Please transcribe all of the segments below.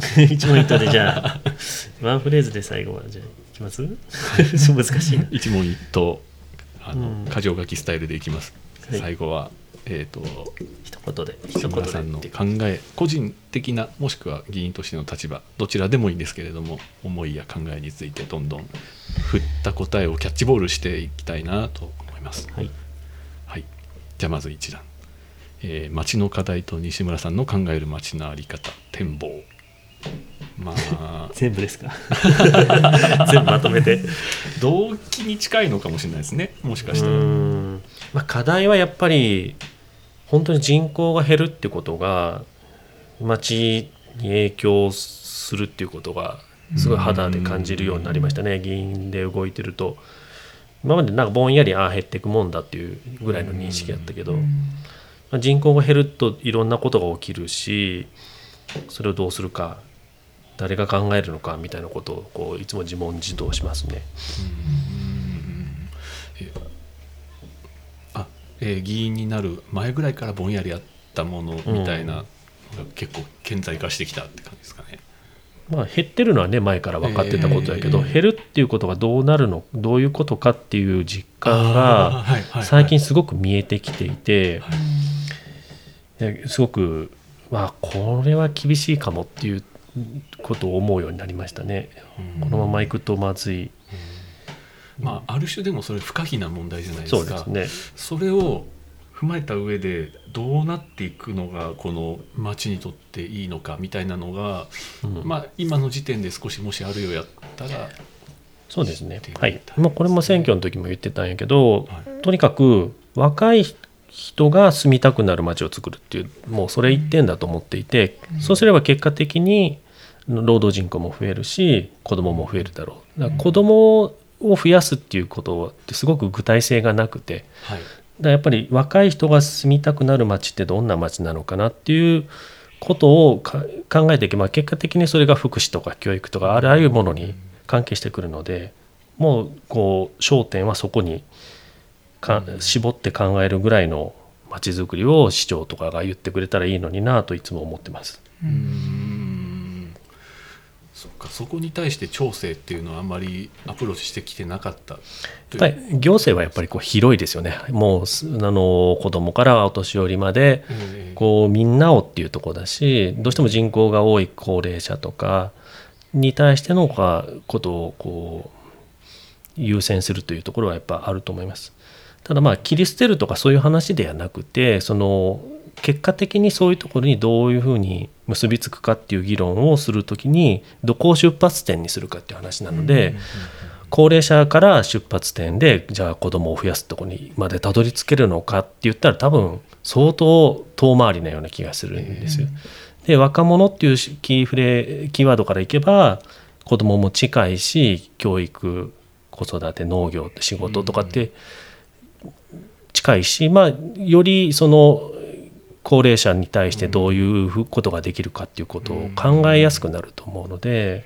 一問一答でじゃあワンフレーズで最後はじゃあいきます？難しいな。一問一答あの、うん。箇条書きスタイルでいきます、はい。最後はえっ、と一言で。一志言で村さんの考え個人的なもしくは議員としての立場どちらでもいいんですけれども思いや考えについてどんどん振った答えをキャッチボールしていきたいなと思います。はい。はい、じゃあまず一段、えー町の課題と西村さんの考える町の在り方展望まあ。全部ですか？全部まとめて。動機に近いのかもしれないですね。もしかうしたら。ん、まあ、課題はやっぱり本当に人口が減るってことが町に影響するっていうことがすごい肌で感じるようになりましたね。議員で動いてると。今までなんかぼんやりああ減っていくもんだっていうぐらいの認識だったけど、まあ、人口が減るといろんなことが起きるしそれをどうするか誰が考えるのかみたいなことをこういつも自問自答しますね。あ、えー議員になる前ぐらいからぼんやりあったものみたいなのが結構顕在化してきたって感じですかね。まあ、減ってるのはね前から分かってたことだけど、ええ減るっていうことがどうなるのどういうことかっていう実感が最近すごく見えてきていて、すごく、まあ、これは厳しいかもっていうことを思うようになりましたね。このままいくとまずいまあある種でもそれ不可避な問題じゃないですか。そうですね。それを踏まえた上でどうなっていくのがこの町にとっていいのかみたいなのが、うんまあ今の時点で少しもしあるようやったら、そうですね。はい。まあ、これも選挙の時も言ってたんやけど、はいとにかく若い人が住みたくなる街を作るっていうもうそれ一点だと思っていて、そうすれば結果的に労働人口も増えるし子供も増えるだろう。だから子供を増やすっていうことってすごく具体性がなくて。はい。だやっぱり若い人が住みたくなる街ってどんな街なのかなっていうことをか考えていけば結果的にそれが福祉とか教育とかあらゆるものに関係してくるのでもうこう焦点はそこにか絞って考えるぐらいの街づくりを市長とかが言ってくれたらいいのになといつも思ってます。うーんそっかそこに対して調整っていうのはあんまりアプローチしてきてなかったという。やっぱり行政はやっぱりこう広いですよね。もうすあの子供からお年寄りまでええこうみんなをっていうところだしどうしても人口が多い高齢者とかに対してのかことをこう優先するというところはやっぱあると思います。ただまあ切り捨てるとかそういう話ではなくてその結果的にそういうところにどういうふうに結びつくかっていう議論をするときにどこを出発点にするかっていう話なので、高齢者から出発点でじゃあ子供を増やすところにまでたどり着けるのかって言ったら多分相当遠回りなような気がするんですよ。で若者っていうキーフレキーワードからいけば子供も近いし教育子育て農業仕事とかって近いし、まあ、よりその高齢者に対してどういうことができるかっていうことを考えやすくなると思うので、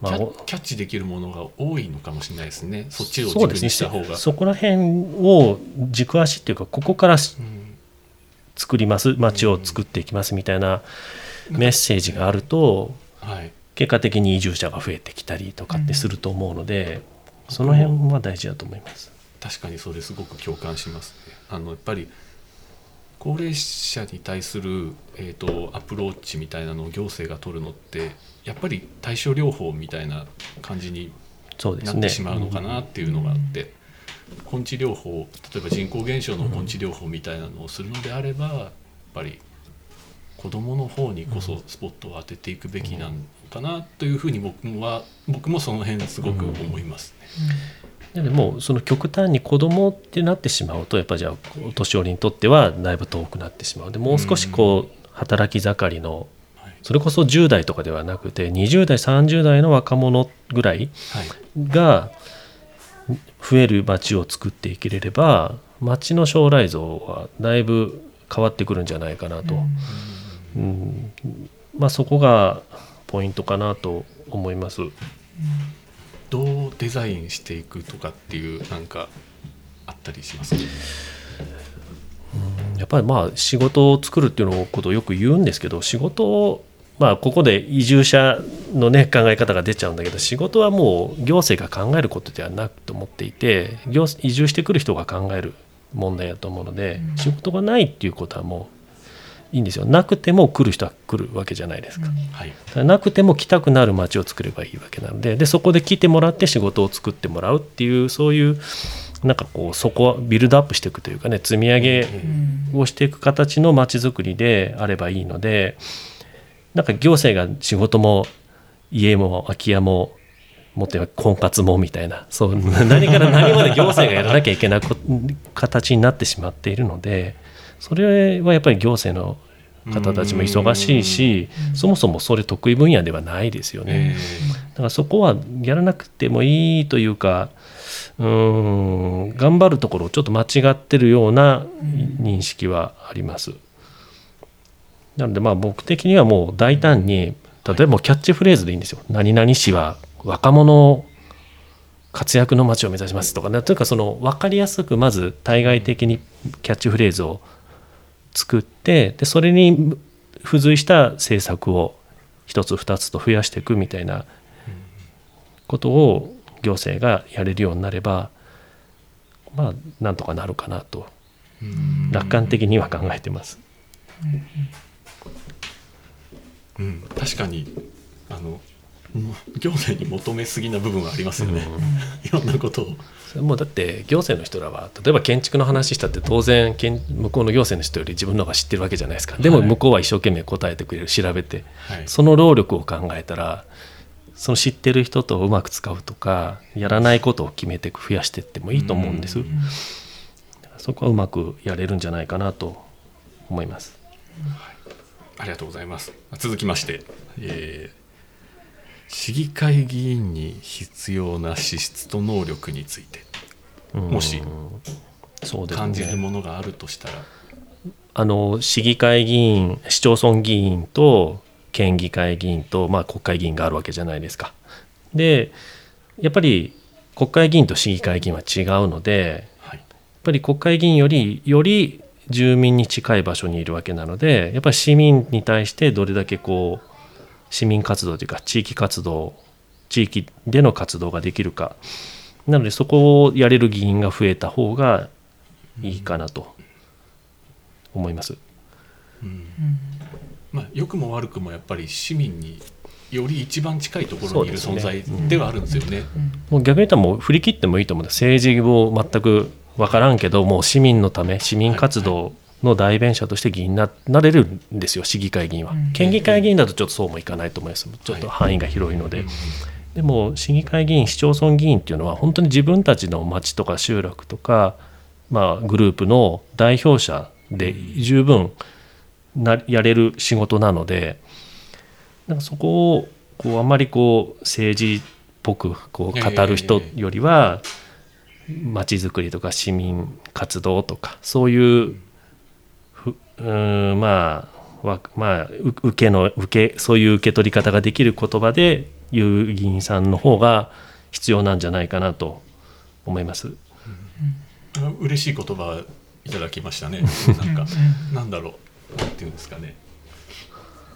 まあキャッチできるものが多いのかもしれないですね。そっちを軸にした方が。そこら辺を軸足っていうかここから作ります街を作っていきますみたいなメッセージがあるとはい。結果的に移住者が増えてきたりとかってすると思うので、その辺は大事だと思います。確かにそれすごく共感しますね。あのやっぱり高齢者に対する、えー、とアプローチみたいなのを行政が取るのってやっぱり対症療法みたいな感じに。なってしまうのかなっていうのがあって、根治療法例えば人口減少の根治療法みたいなのをするのであれば、やっぱり子どもの方にこそスポットを当てていくべきなのかなというふうに僕は僕もその辺すごく思いますね。でもその極端に子供ってなってしまうとやっぱじゃあお年寄りにとってはだいぶ遠くなってしまう。でもう少しこう働き盛りのはい。それこそ10代とかではなくて20代30代の若者ぐらいはい。が増える街を作っていけれれば街の将来像はだいぶ変わってくるんじゃないかなと、うん。まあ、そこがポイントかなと思います。どうデザインしていくとかっていうなんかあったりします？かやっぱりまあ仕事を作るっていうのことをよく言うんですけど仕事まあここで移住者のね考え方が出ちゃうんだけど仕事はもう行政が考えることではなくと思っていて行移住してくる人が考える問題だと思うので、うん。仕事がないっていうことはもういいんですよ。なくても来る人は来るわけじゃないですか。なくても来たくなる街を作ればいいわけなので。でそこで来てもらって仕事を作ってもらうっていうそういうなんかこうそこはビルドアップしていくというかね積み上げうん。をしていく形の街づくりであればいいのでなんか行政が仕事も家も空き家ももっと言えば婚活もみたいなそう何から何まで行政がやらなきゃいけないこ形になってしまっているのでそれはやっぱり行政の方たちも忙しいしそもそもそれ得意分野ではないですよね。えだからそこはやらなくてもいいというかうーん頑張るところをちょっと間違ってるような認識はあります。なのでまあ僕的にはもう大胆に例えばキャッチフレーズでいいんですよ。何々市は若者活躍の街を目指しますとかねというかその分かりやすくまず対外的にキャッチフレーズを作ってでそれに付随した政策を一つ二つと増やしていくみたいなことを行政がやれるようになればまあなんとかなるかなと。うん楽観的には考えてます。うん、確かにあの行政に求めすぎな部分はありますよね、いろんなことをそれもうだって行政の人らは例えば建築の話したって当然建向こうの行政の人より自分の方が知ってるわけじゃないですか。でもはい。向こうは一生懸命答えてくれる調べてはい。その労力を考えたらその知ってる人とうまく使うとかやらないことを決めて増やしていってもいいと思うんです。うん。そこはうまくやれるんじゃないかなと思います。ありがとうございます。続きまして、えー市議会議員に必要な資質と能力についてもし感じるものがあるとしたら、あの市議会議員市町村議員と県議会議員と、まあ、国会議員があるわけじゃないですか。でやっぱり国会議員と市議会議員は違うのではい。やっぱり国会議員よりより住民に近い場所にいるわけなのでやっぱり市民に対してどれだけこう市民活動というか地域活動地域での活動ができるか。なのでそこをやれる議員が増えた方がいいかなと思います。うん。まあ、良くも悪くもやっぱり市民により一番近いところにいる存在ではあるんですよね。もう逆に言ったらもう振り切ってもいいと思うんです。政治を全く分からんけどもう市民のため市民活動の代弁者として議員にななれるんですよ市議会議員は、うん。県議会議員だとちょっとそうもいかないと思いますちょっと範囲が広いので、うんでも市議会議員市町村議員っていうのは本当に自分たちの町とか集落とか、まあ、グループの代表者で十分なやれる仕事なのでなんかそこをこうあまりこう政治っぽくこう語る人よりは町づくりとか市民活動とかそういうふうんまあわまあ受けの受けそういう受け取り方ができる言葉で言う議員さんの方が必要なんじゃないかなと思います。うん。嬉しい言葉いただきましたね。なん。か、なん。だろう、なん。ていうん。ですかね。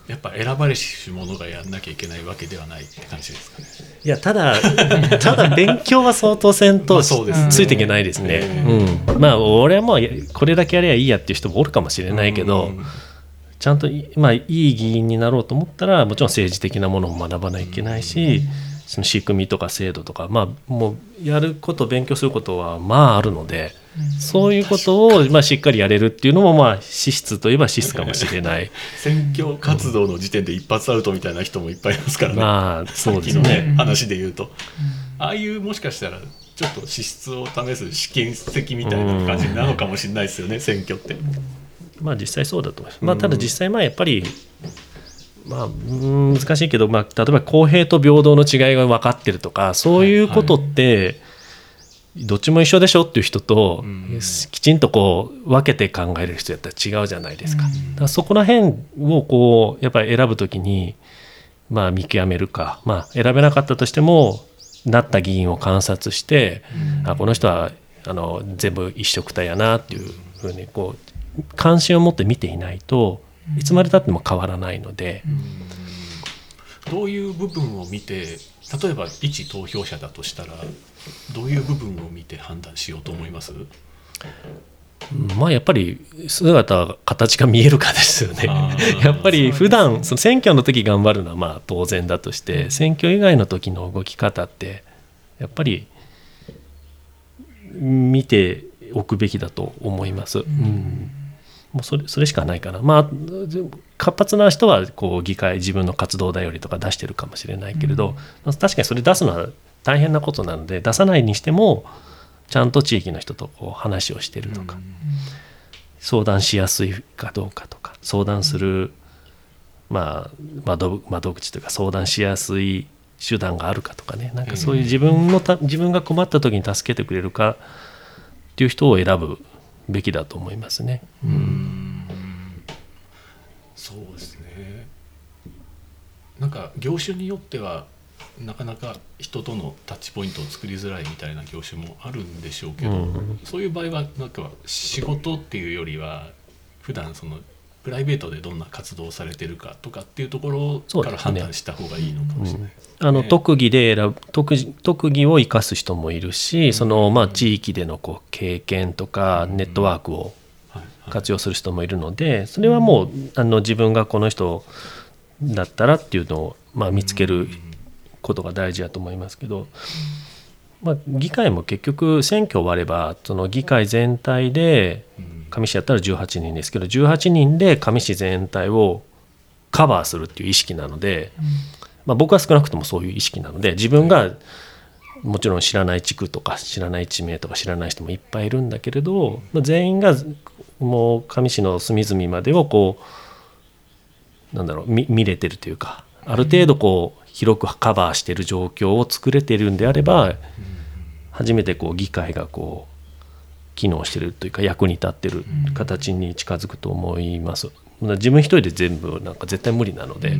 やっぱ選ばれし者がやんなきゃいけないわけではないって感じですかね。いやただ ただ勉強は相当せんまとあそうです。ねついていけないですね。うん、まあ俺はもうやこれだけやればいいやっていう人もおるかもしれないけど、うん。ちゃんとい,、まあ、いい議員になろうと思ったらもちろん政治的なものも学ばないといけないし、その仕組みとか制度とか、まあ、もうやること勉強することはまああるので、そういうことを、まあ、しっかりやれるっていうのも、まあ、資質といえば資質かもしれない選挙活動の時点で一発アウトみたいな人もいっぱいいますからね。まあそうですさっきのね。話で言うと、ああいうもしかしたらちょっと資質を試す試験席みたいな感じなのかもしれないですよね、選挙って。まあ実際そうだと思います。まあ、ただ実際まあやっぱり、まあ、うーん難しいけど、まあ、例えば公平と平等の違いが分かってるとかそういうことって、どっちも一緒でしょっていう人と、うん。きちんとこう分けて考える人やったら違うじゃないですか。うん。だからそこら辺をこうやっぱり選ぶときに、まあ、見極めるか、まあ、選べなかったとしてもなった議員を観察して、あこの人はあの全部一緒くたやなっていうふうにこう関心を持って見ていないといつまでたっても変わらないので、どういう部分を見て例えば一投票者だとしたらどういう部分を見て判断しようと思います？まあやっぱり姿形が見えるかですよね。やっぱり普段その選挙の時頑張るのはまあ当然だとして選挙以外の時の動き方ってやっぱり見ておくべきだと思います。うん。もうそれそれしかないかな。まあ活発な人はこう議会自分の活動だよりとか出してるかもしれないけれど、うん、確かにそれ出すのは大変なことなので出さないにしてもちゃんと地域の人とこう話をしてるとか、うん、相談しやすいかどうかとか相談する、まあ、窓窓口というか相談しやすい手段があるかとかねなんかそういう自分のた自分が困った時に助けてくれるかっていう人を選ぶべきだと思いますね。うん。そうですね。なんか業種によってはなかなか人とのタッチポイントを作りづらいみたいな業種もあるんでしょうけど、うん、そういう場合はなんか仕事っていうよりは普段そのプライベートでどんな活動をされてるかとかっていうところから判断した方がいいのかもしれない、ねうん、あの特技で選ぶ特特技を生かす人もいるし、そのまあ地域でのこう経験とかネットワークを活用する人もいるのでそれはもうあの自分がこの人だったらっていうのをまあ見つけることが大事だと思いますけど、まあ、議会も結局選挙終わればその議会全体で上市やったら18人ですけど18人で上市全体をカバーするっていう意識なので、まあ、僕は少なくともそういう意識なので自分がもちろん知らない地区とか知らない地名とか知らない人もいっぱいいるんだけれど、まあ、全員がもう上市の隅々までをこうなんだろう見れてるというかある程度こう広くカバーしてる状況を作れてるんであれば初めてこう議会がこう機能してるというか役に立ってる形に近づくと思います。自分一人で全部なんか絶対無理なので、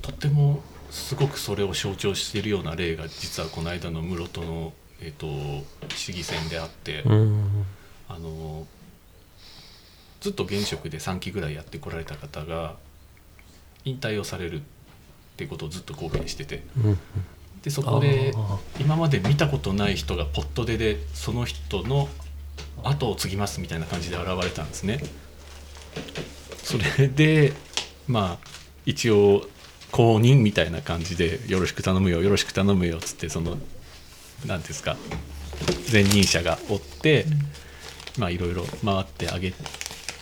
とってもすごくそれを象徴しているような例が実はこの間の室戸の、えーと、市議選であって、あのずっと現職で3期ぐらいやってこられた方が引退をされるっていうことをずっと公言してて、でそこで今まで見たことない人がポットででその人の後を継ぎますみたいな感じで現れたんですね。それでまあ一応公認みたいな感じで「よろしく頼むよよろしく頼むよ」っつってその何ですか前任者がおって、まあいろいろ回ってあげ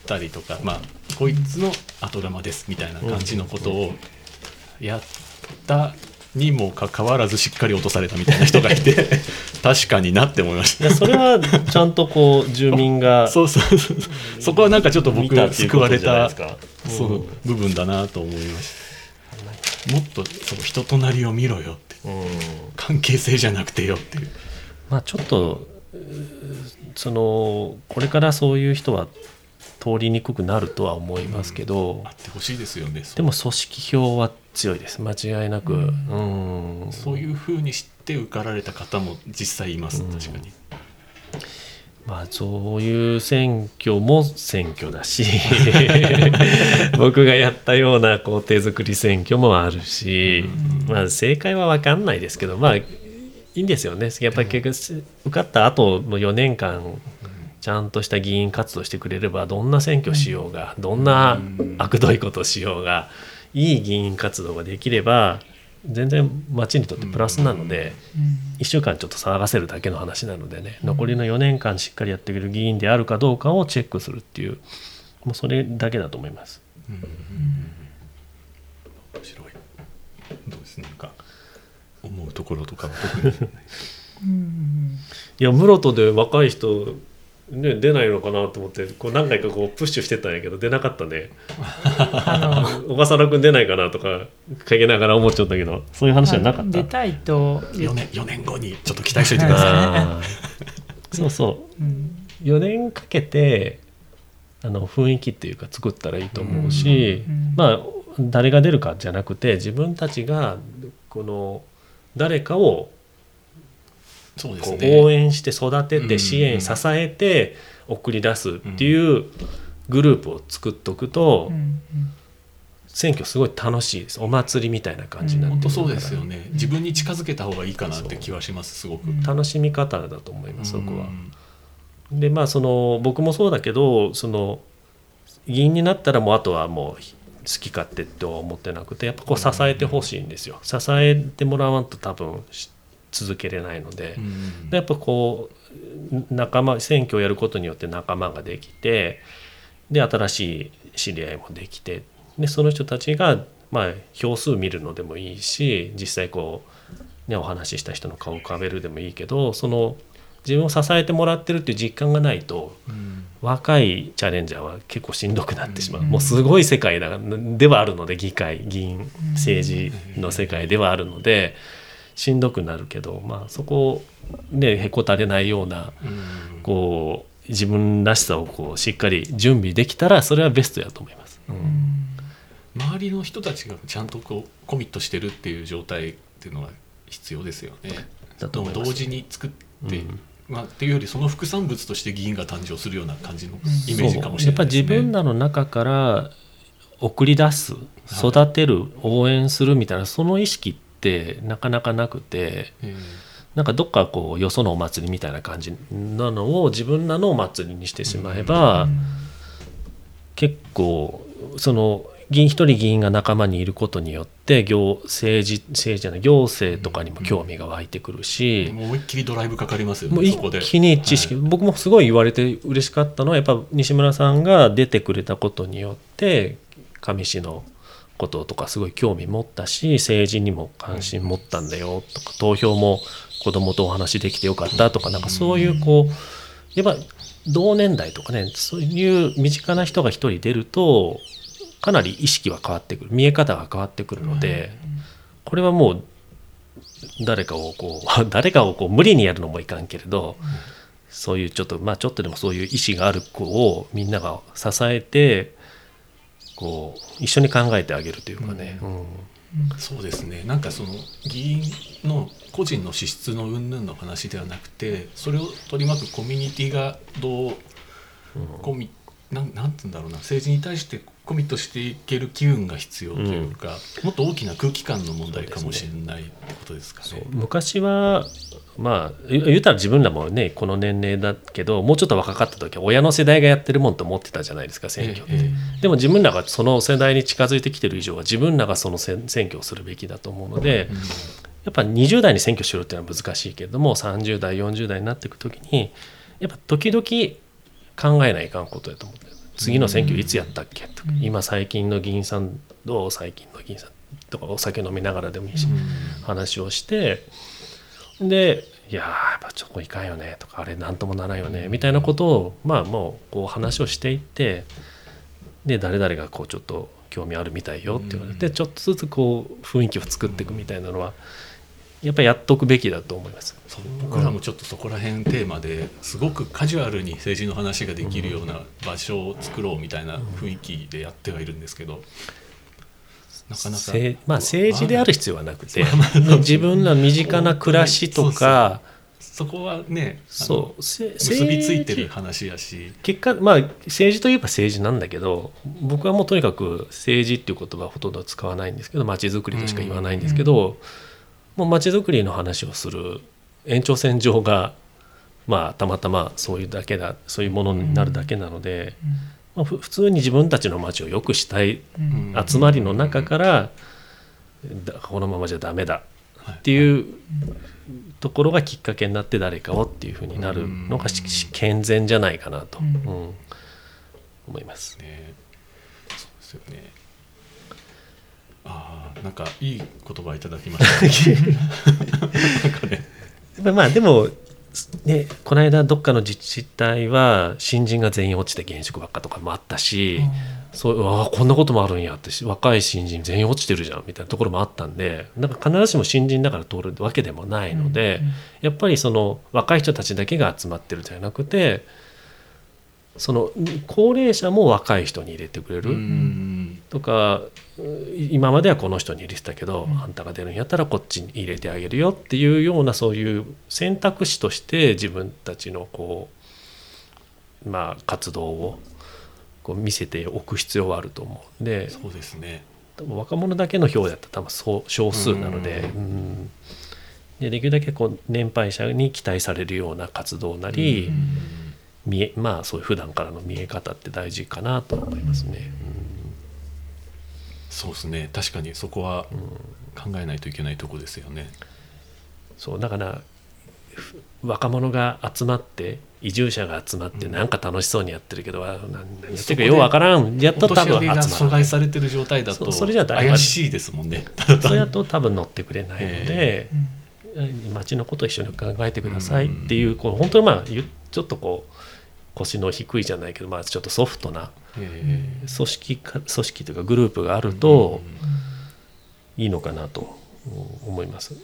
たりとかまあこいつの後釜ですみたいな感じのことをやったにもかかわらずしっかり落とされたみたいな人がいて 確かになって思いました。それはちゃんとこう住民が そうそうそうそこはなんかちょっと僕が救われたそう部分だなと思いました。もっとその人となりを見ろよって、関係性じゃなくてよっていう。まあちょっとそのこれからそういう人は通りにくくなるとは思いますけど、うん、あってほしいですよねでも組織票は強いです。間違いなく、うん、うん、そういうふうにして受かられた方も実際います、確かに。まあ、そういう選挙も選挙だし。僕がやったような工程作り選挙もあるし、まあ、正解は分かんないですけどまあいいんですよね。やっぱり結局受かった後の4年間ちゃんとした議員活動してくれればどんな選挙しようがどんな悪どいことしようがいい議員活動ができれば全然町にとってプラスなので1週間ちょっと騒がせるだけの話なのでね。残りの4年間しっかりやってくれる議員であるかどうかをチェックするっていうもうそれだけだと思います。面白い。どうですなんか思うところとか特に。いや室戸で若い人ね、出ないのかなと思ってこう何回かこうプッシュしてたんやけど出なかったね。小笠原君出ないかなとかかけながら思っちゃったけどそういう話じゃなかった。出たいと4年 ,4 年後にちょっと期待しといてください。そうそう、うん、4年かけてあの雰囲気っていうか作ったらいいと思うし、うん、まあ誰が出るかじゃなくて自分たちがこの誰かをそうですね、応援して育てて支援、支えて送り出すっていうグループを作っておくと、選挙すごい楽しいです。お祭りみたいな感じになってるから。本当そうですよね。自分に近づけた方がいいかなって気はしますすごく。楽しみ方だと思いますそこは。う。んでまあその僕もそうだけどその議員になったらもうあとはもう好き勝手とは思ってなくてやっぱこう支えてほしいんですよ。支えてもらわんと多分し続けれないのでう、ん。でやっぱこう仲間選挙をやることによって仲間ができてで新しい知り合いもできてでその人たちがまあ票数見るのでもいいし実際こう、ね、お話しした人の顔を浮かべるでもいいけどその自分を支えてもらってるっていう実感がないとうん。若いチャレンジャーは結構しんどくなってしまう、うん。もうすごい世界だではあるので議会議員政治の世界ではあるのでしんどくなるけど、まあ、そこをねへこたれないようなうんこう自分らしさをこうしっかり準備できたらそれはベストやと思います。周りの人たちがちゃんとこうコミットしてるっていう状態っていうのは必要ですよね。だと思います同時に作って、うんまあ、っていうよりその副産物として議員が誕生するような感じのんイメージかもしれないですね。やっぱり自分らの中から送り出す育てる応援するみたいなその意識ってなかなかなくてえなんかどっかこうよそのお祭りみたいな感じなのを自分らのお祭りにしてしまえば、結構その議員一人議員が仲間にいることによって行政治政治じゃない行政とかにも興味が湧いてくるえし、もう思いっきりドライブかかりますよもう一ねそこで。気に知識、はい僕もすごい言われて嬉しかったのはやっぱ西村さんが出てくれたことによって上市のこととかすごい興味持ったし政治にも関心持ったんだよとか投票も子供とお話できてよかったとかなんかそういうこうやっぱ同年代とかねそういう身近な人が一人出るとかなり意識は変わってくる。見え方が変わってくるので。これはもう誰かをこう 誰かをこう無理にやるのもいかんけれど、そういうちょっとまあちょっとでもそういう意思がある子をみんなが支えてこう一緒に考えてあげるというかね、うん。そうですね。なんかその議員の個人の資質の云々の話ではなくてそれを取り巻くコミュニティがどうコミなんなんて言うんだろうな。政治に対してコミットしていける機運が必要というか、もっと大きな空気感の問題かもしれないってことですかね。昔はまあ言言うたら自分らもねこの年齢だけどもうちょっと若かった時は親の世代がやってるもんと思ってたじゃないですか選挙って。えでも自分らがその世代に近づいてきてる以上は自分らがその選選挙をするべきだと思うので、えうん。やっぱ20代に選挙しろっていうのは難しいけれども30代40代になっていく時にやっぱ時々考えないかんことやと思って次の選挙いつやったっけとか、うん。今最近の議員さんどう最近の議員さんとかお酒飲みながらでもいいし、話をしてでいやーやっぱちょっといかんよねとかあれなんともならんよねみたいなことをまあもうこう話をしていってで誰々がこうちょっと興味あるみたいよって言われて、うんちょっとずつこう雰囲気を作っていくみたいなのはやっぱりやっとくべきだと思います。僕らもちょっとそこら辺テーマですごくカジュアルに政治の話ができるような場所を作ろうみたいな雰囲気でやってはいるんですけどなかなか。せまあ、政治である必要はなくて 自分の身近な暮らしとか。そこはねそう。せ結びついてる話やし。結果まあ政治といえば政治なんだけど僕はもうとにかく政治っていう言葉はほとんど使わないんですけど街づくりとしか言わないんですけど、もう街づくりの話をする延長線上がまあたまたまそういうだけだそういうものになるだけなので、まあ、ふ普通に自分たちの街を良くしたいうん。集まりの中からだこのままじゃダメだっていうところがきっかけになって誰かをっていうふうになるのが健全じゃないかなと、うん。うん思います。ねそうですよね。ああなんかいい言葉いただきました なんかね。まあまあでもね、この間どっかの自治体は新人が全員落ちて現職ばっかとかもあったし、そうああこんなこともあるんやってし若い新人全員落ちてるじゃんみたいなところもあったんでなんか必ずしも新人だから通るわけでもないので、やっぱりその若い人たちだけが集まってるじゃなくてその高齢者も若い人に入れてくれる。うん。とか今まではこの人に入れてたけど、うん。あんたが出るんやったらこっちに入れてあげるよっていうようなそういう選択肢として自分たちのこうまあ活動をこう見せておく必要はあると思うんで。そうですね。若者だけの票だったら多分そう少数なので,、うん。でできるだけこう年配者に期待されるような活動なり、見えまあそういう普段からの見え方って大事かなと思いますね。そうですね。確かにそこは考えないといけないとこですよね。そうだからふ若者が集まって移住者が集まってなんか楽しそうにやってるけど、あ何何やってるかようわからん。やっと多分集ま阻害されてる状態だとそそれじゃ怪しいですもんね。るそれだと多分乗ってくれないのでうん。町のことを一緒に考えてくださいっていうこう本当にまあゆちょっとこう腰の低いじゃないけど、まあ、ちょっとソフトなえ組織か組織というかグループがあるといいのかなとうん思います。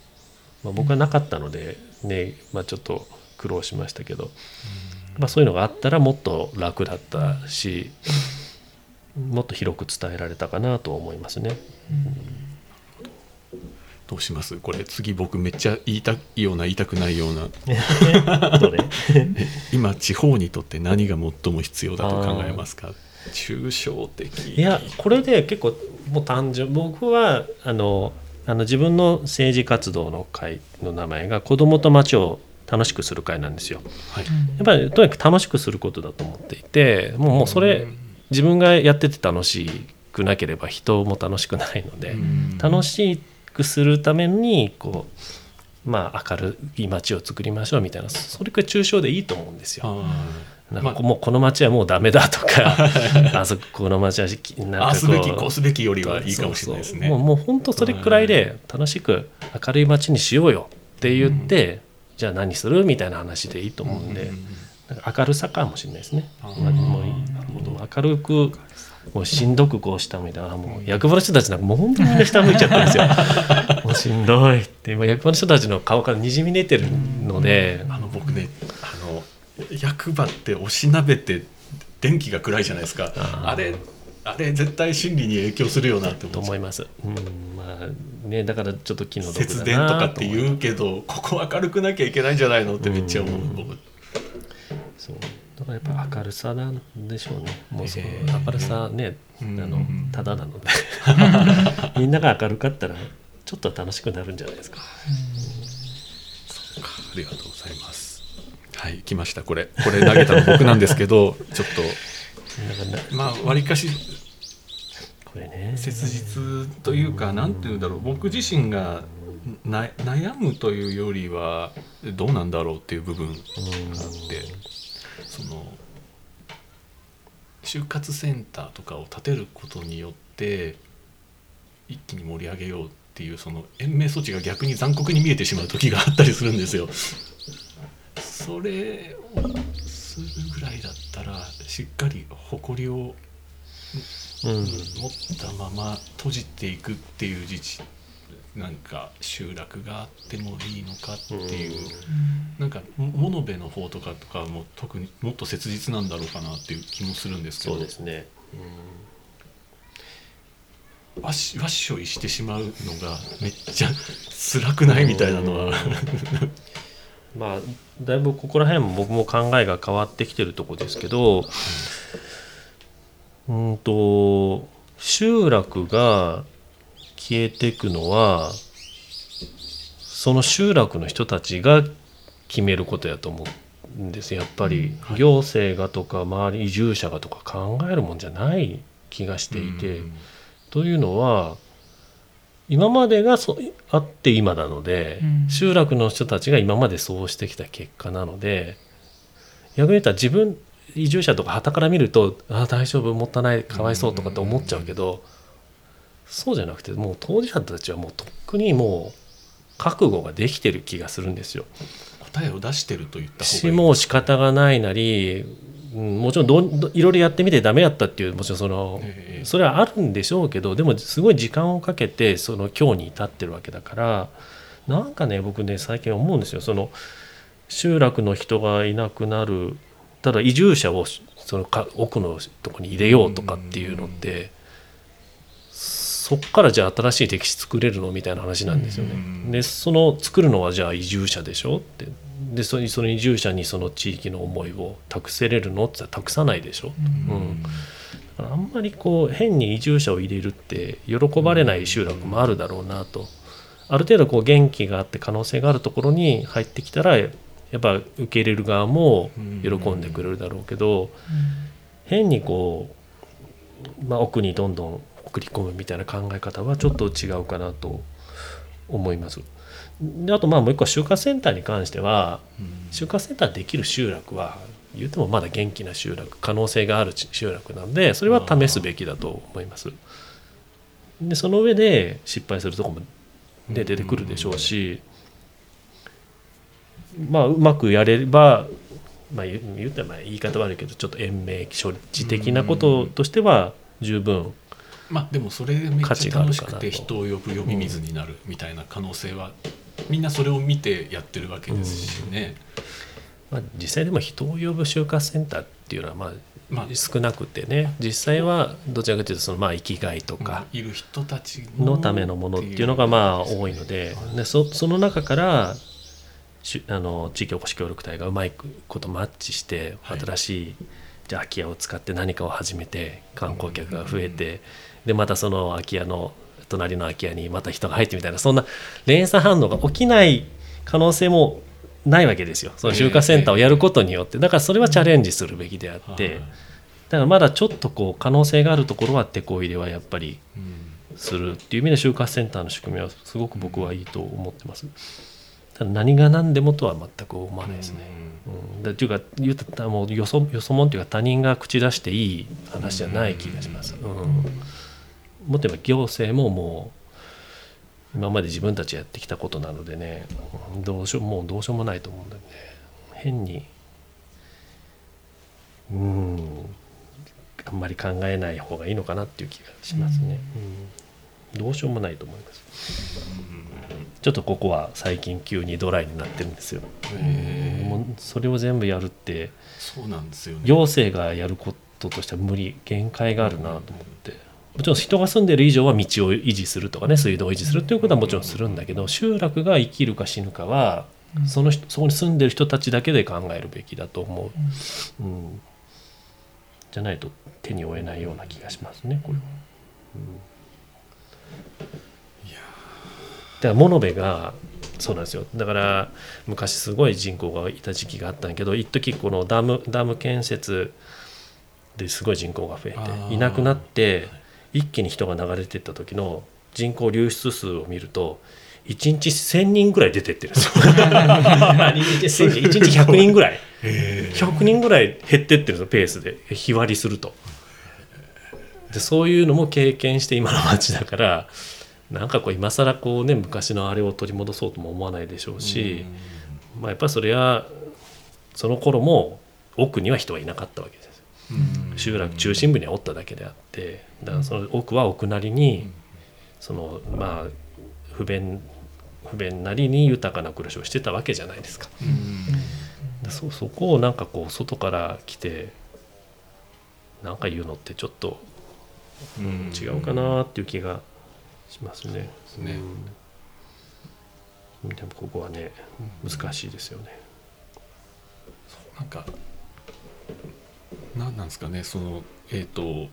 まあ、僕はなかったので、ねまあ、ちょっと苦労しましたけど、まあ、そういうのがあったらもっと楽だったしもっと広く伝えられたかなと思いますね。どうします？これ次僕めっちゃ言いたいような言いたくないような。今地方にとって何が最も必要だと考えますか？抽象的。いやこれで結構もう単純。僕はあのあの自分の政治活動の会の名前が子どもと町を楽しくする会なんですよ。はい。やっぱりとにかく楽しくすることだと思っていてもうもうそれ自分がやってて楽しくなければ人も楽しくないのでうん。楽しくするためにこうまあ明るい街を作りましょうみたいなそれくらい抽象でいいと思うんですよ。あなんかまあもうこの街はもうダメだとか あそこの街はなんかすべきこすべきよりはいいかもしれないですね。そうそうもうもう本当それくらいで楽しく明るい街にしようよって言って、じゃあ何するみたいな話でいいと思うんで、なんか明るさかもしれないですね。もう明るくもうしんどくこう下向いたらもう役場の人たちなんかもう本当にみんな下向いちゃったんですよ。もうしんどいって。今役場の人たちの顔からにじみ出てるので、あの僕ねあの役場っておしなべて電気が暗いじゃないですか。あれあれ絶対心理に影響するよなってと思います。うん。まあねだからちょっと気の節電とかってう言うけどここ明るくなきゃいけないんじゃないのってめっちゃ思ううそうだからやっぱ明るさなんでしょうね。もうその明るさね、うんあのただなので。みんなが明るかったらちょっとは楽しくなるんじゃないですか。ありがとうございます。はい来ましたこれ。これ投げたの僕なんですけど ちょっと。まあわりかしこれね。切実というか何て言うんだろう。僕自身がな悩むというよりはどうなんだろうっていう部分があってその就活センターとかを建てることによって一気に盛り上げようっていうその延命措置が逆に残酷に見えてしまう時があったりするんですよ。それをするぐらいだったらしっかり誇りをうん持ったまま閉じていくっていう自治なんか集落があってもいいのかっていう、なんか物部の方とかとかはもう特にもっと切実なんだろうかなっていう気もするんですけど。そうですね、わっしわっしょいしてしまうのがめっちゃ辛くないみたいなのは。まあだいぶここら辺も僕も考えが変わってきてるとこですけどうんと集落が消えていくのはその集落の人たちが決めることやと思うんですやっぱりはい。行政がとか周り移住者がとか考えるもんじゃない気がしていて。うんというのは今までがそあって今なので、うん。集落の人たちが今までそうしてきた結果なので逆に言ったら自分移住者とか傍から見ると「ああ大丈夫もったいないかわいそう」とかって思っちゃうけど、そうじゃなくてもう当事者たちはもうとっくにもう覚悟ができてる気がするんですよ。答えを出してると言ったし方がいい。もう仕方がないなり、うん、もちろんどんどいろいろやってみてダメやったっていうもちろんその、ええ。それはあるんでしょうけどでもすごい時間をかけてその今日に至ってるわけだからなんかね僕ね最近思うんですよ。その集落の人がいなくなるただ移住者をそのか奥のとこに入れようとかっていうのってそっからじゃあ新しい歴史作れるのみたいな話なんですよね。うん。でその作るのはじゃあ移住者でしょ？ってでそその移住者にその地域の思いを託せれるのって言ったら託さないでしょ？うん。だからあんまりこう変に移住者を入れるって喜ばれない集落もあるだろうなと。ある程度こう元気があって可能性があるところに入ってきたらやっぱ受け入れる側も喜んでくれるだろうけど変にこう、まあ、奥にどんどん送り込むみたいな考え方はちょっと違うかなと思います。であとまあもう一個就活センターに関しては就活センターできる集落は言うてもまだ元気な集落可能性がある集落なんでそれは試すべきだと思います。でその上で失敗するとこも、ね、出てくるでしょうし、まあうまくやれば、まあ、言言ったらまあ言い方悪いけどちょっと延命処置的なこととしては十分まあでもそれめっ価ちゃ楽しくて人を呼ぶ呼び水になるみたいな可能性はみんなそれを見てやってるわけですしね、まあ、実際でも人を呼ぶ就活センターっていうのはままああ少なくてね。実際はどちらかというとそのまあ生きがいとかいる人たちのためのものっていうのがまあ多いので。でそその中からしあの地域おこし協力隊がうまいことマッチしてはい。新しい、じゃあ空き家を使って何かを始めて観光客が増えて、でまたその空き家の隣の空き家にまた人が入ってみたいなそんな連鎖反応が起きない可能性もないわけですよ。その就活センターをやることによって。だからそれはチャレンジするべきであって、はいだからまだちょっとこう可能性があるところは手こ入れはやっぱりうん。するっていう意味で就活センターの仕組みはすごく僕はいいと思ってます。何が何でもとは全く思わないですね。うん、だっていうか言ったらもうよそよそもんっていうか他人が口出していい話じゃない気がします。うん、もっと言えば行政ももう今まで自分たちやってきたことなのでねうんどうしようもうどうしようもないと思うんだよね。変にうんあんまり考えない方がいいのかなっていう気がしますね。うん、どうしようもないと思います。ちょっとここは最近急にドライになってるんですよ。もうそれを全部やるってそうなんですよね。行政がやることとしては無理限界があるなと思って。もちろん人が住んでる以上は道を維持するとかね水道を維持するっていうことはもちろんするんだけど集落が生きるか死ぬかはその人そこに住んでる人たちだけで考えるべきだと思う、うん、じゃないと手に負えないような気がしますねこれは。いやだから物部がそうなんですよ。だから昔すごい人口がいた時期があったんやけど一時このダムダム建設ですごい人口が増えていなくなって一気に人が流れていった時の人口流出数を見ると1日1000人ぐらい出てってる。んですよ。1日1000人1日100人ぐらい。100人ぐらい減ってってるんですよペースで。日割りすると。でそういうのも経験して今の街だからなんかこう今更こうね昔のあれを取り戻そうとも思わないでしょうし、まあ、やっぱりそれはその頃も奥には人はいなかったわけです。うん。集落中心部にはおっただけであってだからその奥は奥なりにそのまあ不便不便なりに豊かな暮らしをしてたわけじゃないですか。うん。そそこをなんかこう外から来てなんか言うのってちょっとうん違うかなっていう気がしますね。すねうんでもここはね難しいですよね。なんかなんなんですかねそのえっ、と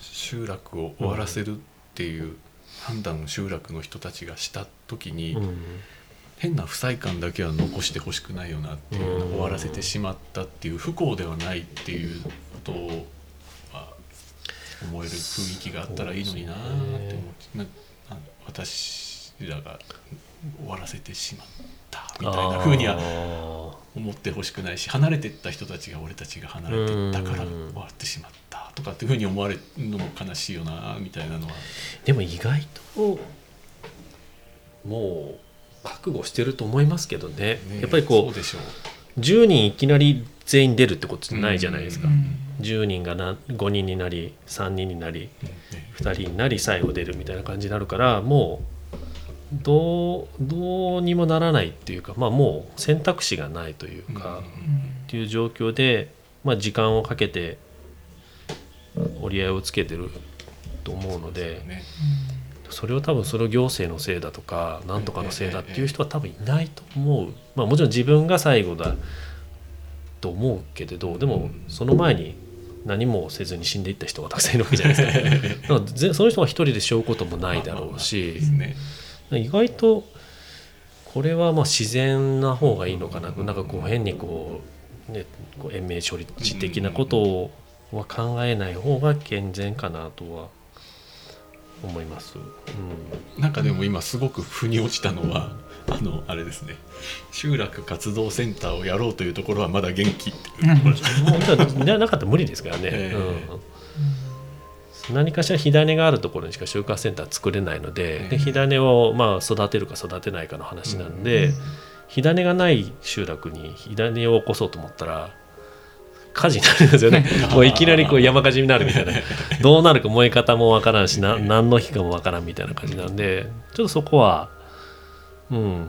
集落を終わらせるっていう判断を集落の人たちがした時に、うん変な不快感だけは残してほしくないよなっていう、うん終わらせてしまったっていう不幸ではないっていうことは思える雰囲気があったらいいのになーって思って、私らが終わらせてしまったみたいな風にはあ思ってほしくないし離れてった人たちが俺たちが離れてったからうん。終わってしまったとかっていう風に思われるのも悲しいよなみたいなのは。ーでも意外ともう覚悟してると思いますけどね。ねやっぱりこそうでしょう。う10人いきなり全員出るってことじゃないじゃないですか、うん10人がな5人になり3人になりうんね。2人になり最後出るみたいな感じになるからもうどうどうにもならないっていうか、まあ、もう選択肢がないというか、っていう状況で、まあ、時間をかけて折り合いをつけてると思うのでね。それを多分それを行政のせいだとかなんとかのせいだっていう人は多分いないと思う、まあ、もちろん自分が最後だと思うけれどでもその前に何もせずに死んでいった人がたくさんいるわけじゃないですか。だからぜその人が一人で背負うこともないだろうし。ね。意外とこれはまあ自然な方がいいのかななんかこう変にこう,、ね、こう延命処理地的なことをは考えない方が健全かなとは思います。うん。なんかでも今すごく腑に落ちたのはあのあれですね。集落活動センターをやろうというところはまだ元気っていうとこなかったら無理ですからね、ええ。うん、何かしら火種があるところにしか集荷センター作れないので,、ええ。で火種をまあ育てるか育てないかの話なんで、火種がない集落に火種を起こそうと思ったら火事になるんですよね。もういきなりこう山火事になるみたいな。どうなるか燃え方もわからんしな何の火かもわからんみたいな感じなんでちょっとそこはうん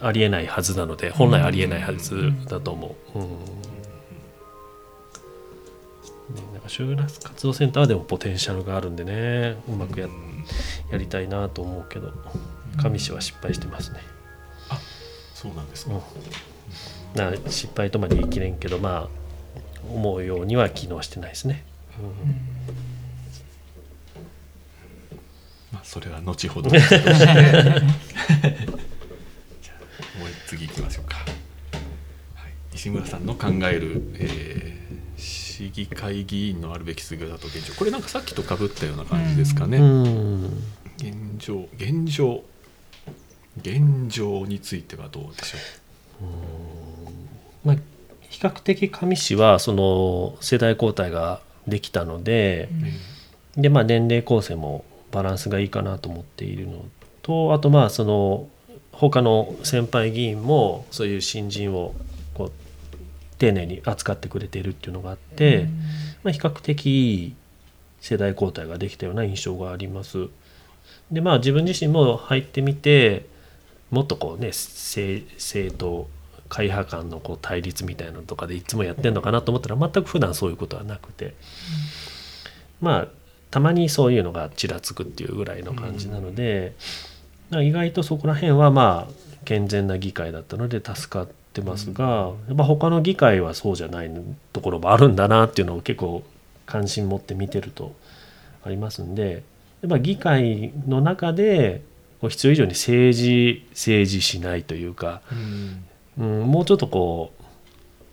ありえないはずなので本来ありえないはずだと思う。うん。ね、なんか集落活動センターはでもポテンシャルがあるんでねうまくやうんやりたいなと思うけど上市は失敗してますね。そうなんですうん。か、な失敗とまで言い切れんけどまあ思うようには機能してないですね。まあ、それは後ほど。じゃあもう次行きましょうか、はい、石村さんの考える、えー市議会議員のあるべき姿と現状。これなんかさっきとかぶったような感じですかね、うん。現状現状。現状についてはどうでしょまあ、比較的上市はその世代交代ができたので、う、でまあ、年齢構成もバランスがいいかなと思っているのとあとまあその他の先輩議員もそういう新人をこう丁寧に扱ってくれているっていうのがあって、まあ、比較的いい世代交代ができたような印象があります。でまあ自分自身も入ってみてもっとこうね政政と会派間のこう対立みたいなのとかでいつもやってるのかなと思ったら全く普段そういうことはなくて、まあたまにそういうのがちらつくっていうぐらいの感じなので、ま意外とそこら辺はまあ健全な議会だったので助かってますが、やっぱ他の議会はそうじゃないところもあるんだなっていうのを結構関心持って見てるとありますんでやっぱ議会の中で必要以上に政治政治しないというか、うん、もうちょっとこう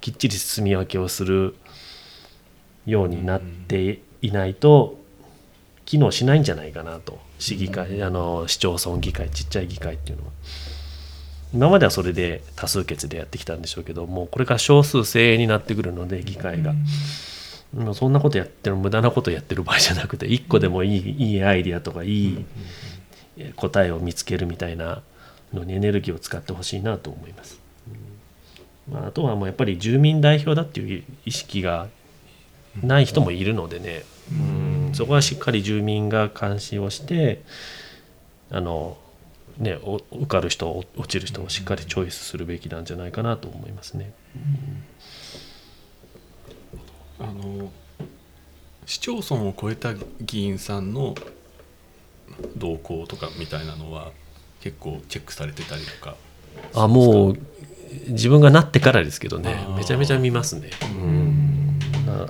きっちり住み分けをするようになっていないと機能しないんじゃないかなと。市議会、あの市町村議会ちっちゃい議会っていうのは。今まではそれで多数決でやってきたんでしょうけどもうこれから少数精鋭になってくるので議会が、もうそんなことやってる無駄なことやってる場合じゃなくて一個でもいいいいアイディアとかいい答えを見つけるみたいなのにエネルギーを使ってほしいなと思います。うんまあ、あとはもうやっぱり住民代表だっていう意識がない人もいるのでね、うん、そこはしっかり住民が監視をしてあの、ね、お受かる人お落ちる人をしっかりチョイスするべきなんじゃないかなと思いますね。あの市町村を超えた議員さんの動向とかみたいなのは結構チェックされてたりとか？あもう自分がなってからですけどねめちゃめちゃ見ますね。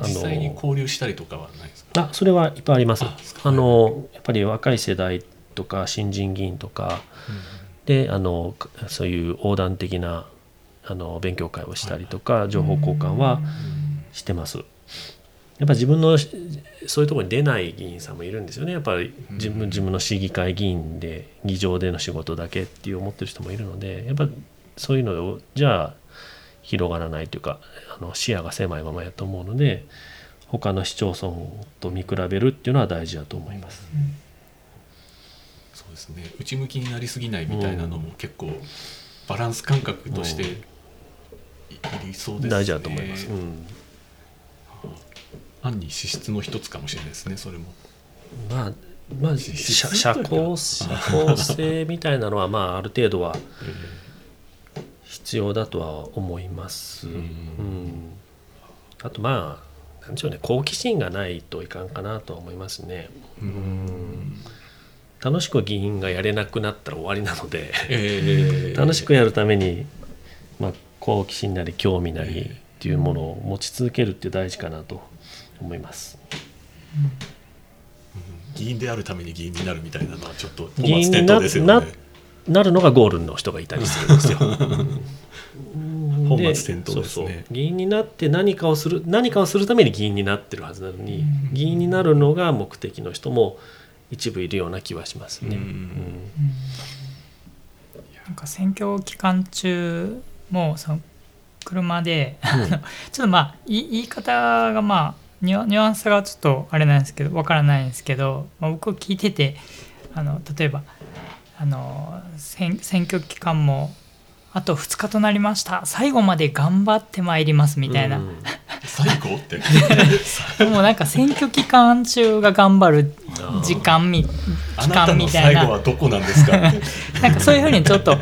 実際にの交流したりとかはないですか？あそれはいっぱいあります。ああのやっぱり若い世代とか新人議員とかであのかそういう横断的なあの勉強会をしたりとか情報交換はしてます。やっぱ自分のしそういうところに出ない議員さんもいるんですよね。やっぱり自分自分の市議会議員で議場での仕事だけっていう思ってる人もいるのでやっぱそういうのをじゃあ広がらないというかあの視野が狭いままやと思うので他の市町村と見比べるっていうのは大事だと思います。そうですね。内向きになりすぎないみたいなのも結構バランス感覚としていいりそうですね。大事だと思います。うん。暗に資質の一つかもしれないですねそれも。まあまあ社交社交性みたいなのはまあある程度は必要だとは思います。うん。うん。あとまあなんでしょうね。好奇心がないといかんかなとは思いますね。うん。楽しく議員がやれなくなったら終わりなので。えー 楽しくやるために、まあ、好奇心なり興味なりっていうものを持ち続けるって大事かなと思います。議員であるために議員になるみたいなのはちょっと議員に本末転倒ですよなるのがゴールの人がいたりするんですよ。本で末転倒ですそうそうね。議員になって何かをする何かをするために議員になってるはずなのに、議員になるのが目的の人も一部いるような気はしますね。うんうんなんか選挙期間中もその車で、ちょっとまあ言い言い方がまあニュアニュアンスがちょっとあれなんですけどわからないんですけど、まあ、僕聞いててあの例えばあの選選挙期間もあと2日となりました。最後まで頑張ってまいりますみたいな、うん。最後って。もうなんか選挙期間中が頑張る時間み期間みたいな。最後はどこなんですか なんかそういうふうにちょっと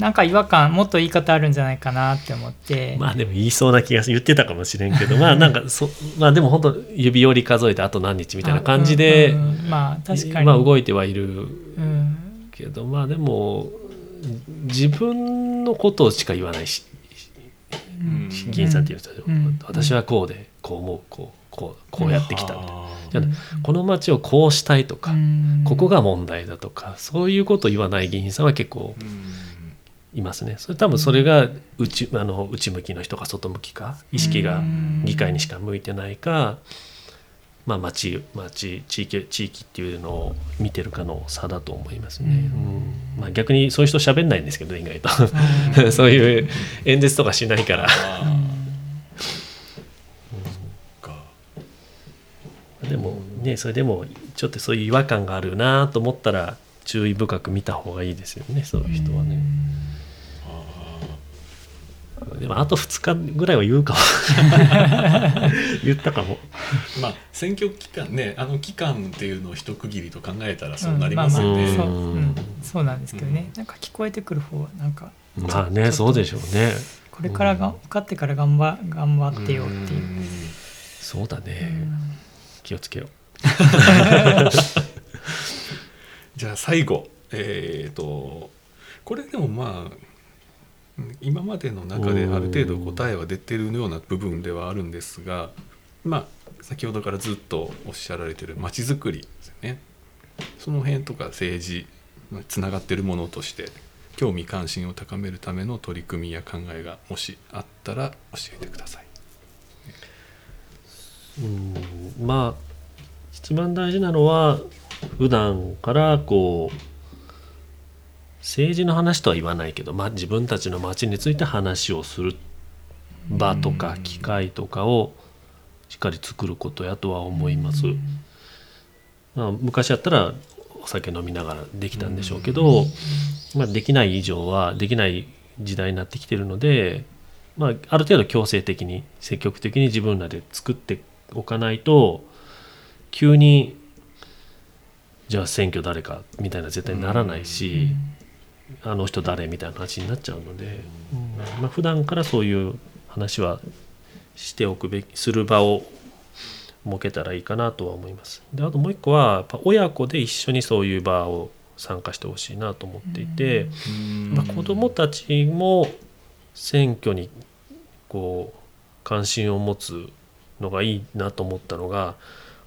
なんか違和感もっと言い方あるんじゃないかなって思って。まあでも言いそうな気が言ってたかもしれんけど。まあなんかそまあでも本当指折り数えてあと何日みたいな感じで、あうんうん。まあ確かに、まあ動いてはいる。うんけどまあでも自分のことしか言わないしうん。議員さんっていう人は、うん。私はこうでこう思うこうこうこうやってきたみたいな、この町をこうしたいとか、うん。ここが問題だとかそういうことを言わない議員さんは結構うん。いますね。それ多分それが内あの内向きの人か外向きか意識が議会にしか向いてないか、まあ、町町地域地域っていうのを見てるかの差だと思いますね、うん。まあ、逆にそういう人喋んないんですけどね意外と。そういう演説とかしないから。あー。か。でもねそれでもちょっとそういう違和感があるなと思ったら注意深く見た方がいいですよねそういう人はね。でもあと2日ぐらいは言うかも。言ったかも。まあ選挙期間ねあの期間っていうのを一区切りと考えたらそうなりますようんね。まあまあそう,、うんうんそうなんですけどね、なんか聞こえてくる方はなんかまあねそうでしょうね。これからが、受かってから頑張頑張ってよっていう。ん。そうだね。気をつけよ じゃあ最後。えっ、とこれでもまあうん今までの中である程度答えは出てるような部分ではあるんですがまあ先ほどからずっとおっしゃられてるまちづくりですよね。その辺とか政治つながってるものとして興味関心を高めるための取り組みや考えがもしあったら教えてください。ううん。まあ一番大事なのは普段からこう政治の話とは言わないけど、まあ、自分たちの町について話をする場とか機会とかをしっかり作ることやとは思います。まあ、昔やったらお酒飲みながらできたんでしょうけど、まあ、できない以上はできない時代になってきてるので、まあ、ある程度強制的に積極的に自分らで作っておかないと急にじゃあ選挙誰かみたいな絶対ならないし、あの人誰みたいな話になっちゃうので、まあ普段からそういう話はしておくべきする場を設けたらいいかなとは思います。であともう一個はやっぱ親子で一緒にそういう場を参加してほしいなと思っていて、まあ、子どもたちも選挙にこう関心を持つのがいいなと思ったのが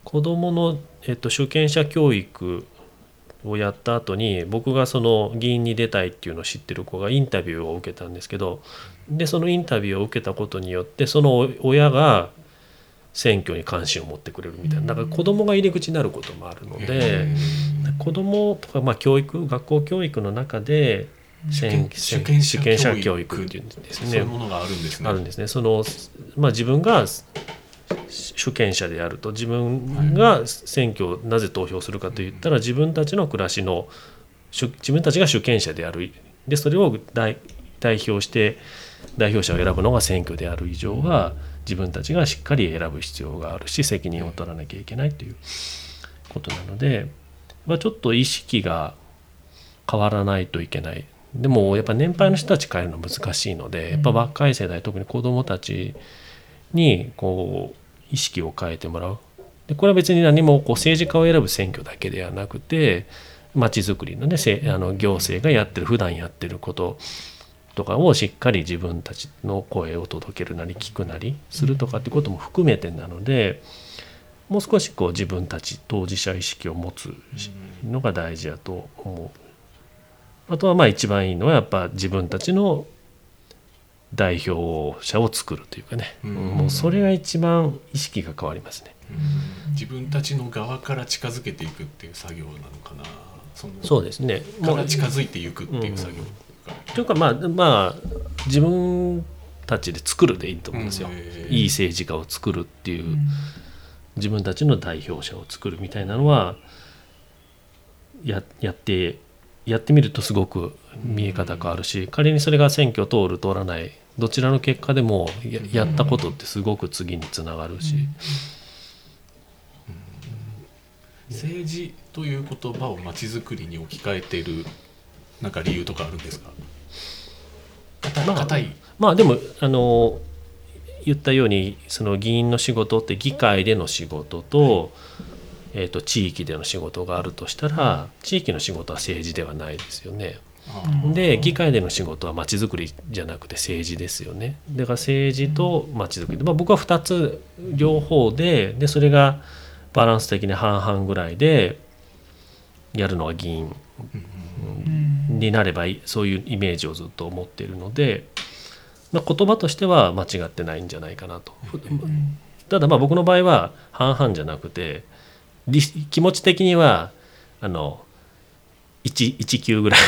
子どもの、えっと、主権者教育をやった後に僕がその議員に出たいっていうのを知ってる子がインタビューを受けたんですけどでそのインタビューを受けたことによってその親が選挙に関心を持ってくれるみたいなだから子どもが入り口になることもあるので子どもとかまあ教育学校教育の中で選主権者教育っていうんですねそういうものがあるんですね。あるんですね。そのまあ自分が主権者であると。自分が選挙をなぜ投票するかといったら自分たちの暮らしの主自分たちが主権者である。でそれを代代表して代表者を選ぶのが選挙である以上は自分たちがしっかり選ぶ必要があるし責任を取らなきゃいけないということなので、まあ、ちょっと意識が変わらないといけない。でもやっぱ年配の人たち変えるの難しいのでやっぱ若い世代特に子どもたちにこう意識を変えてもらうでこれは別に何もこう政治家を選ぶ選挙だけではなくてまちづくりのねせあの行政がやってる普段やってることとかをしっかり自分たちの声を届けるなり聞くなりするとかってことも含めてなのでもう少しこう自分たち当事者意識を持つのが大事やと思う。あとはまあ一番いいのはやっぱ自分たちの代表者を作るというかね、うん。もうそれが一番意識が変わりますね。自分たちの側から近づけていくっていう作業なのかな。そうですね。から近づいていくっていう作業。がというかまあまあ自分たちで作るでいいと思うんですよ。いい政治家を作るっていう、うん。自分たちの代表者を作るみたいなのはややってやってみるとすごく見え方変わるし仮にそれが選挙通る通らないどちらの結果でもややったことってすごく次につながるし、政治という言葉をまちづくりに置き換えているなんか理由とかあるんですか？硬い。まあまあでもあの言ったようにその議員の仕事って議会での仕事と,、えー、と地域での仕事があるとしたら地域の仕事は政治ではないですよね。あで議会での仕事はまちづくりじゃなくて政治ですよね。だから政治とまちづくり、まあ、僕は2つ両方ででそれがバランス的に半々ぐらいでやるのは議員うん。になればいい。そういうイメージをずっと思っているので、まあ、言葉としては間違ってないんじゃないかなと。うん。ただまあ僕の場合は半々じゃなくてり気持ち的にはあの 1, 1級ぐらい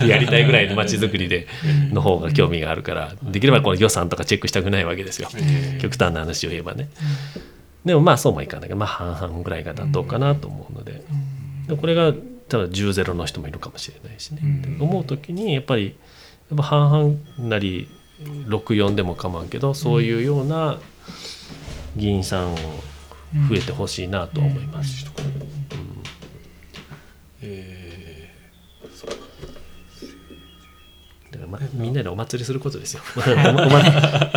でやりたいぐらいの街づくりでの方が興味があるからできればこの予算とかチェックしたくないわけですよ。えー極端な話を言えばね。でもまあそうもいかないけどまあ半々ぐらいが妥当かなと思うので。でこれがただ10ゼロの人もいるかもしれないしね。思う時にやっぱりやっぱ半々なり64でも構わんけどそういうような議員さんを増えてほしいなと思います。えだからまみんなでお祭りすることですよ。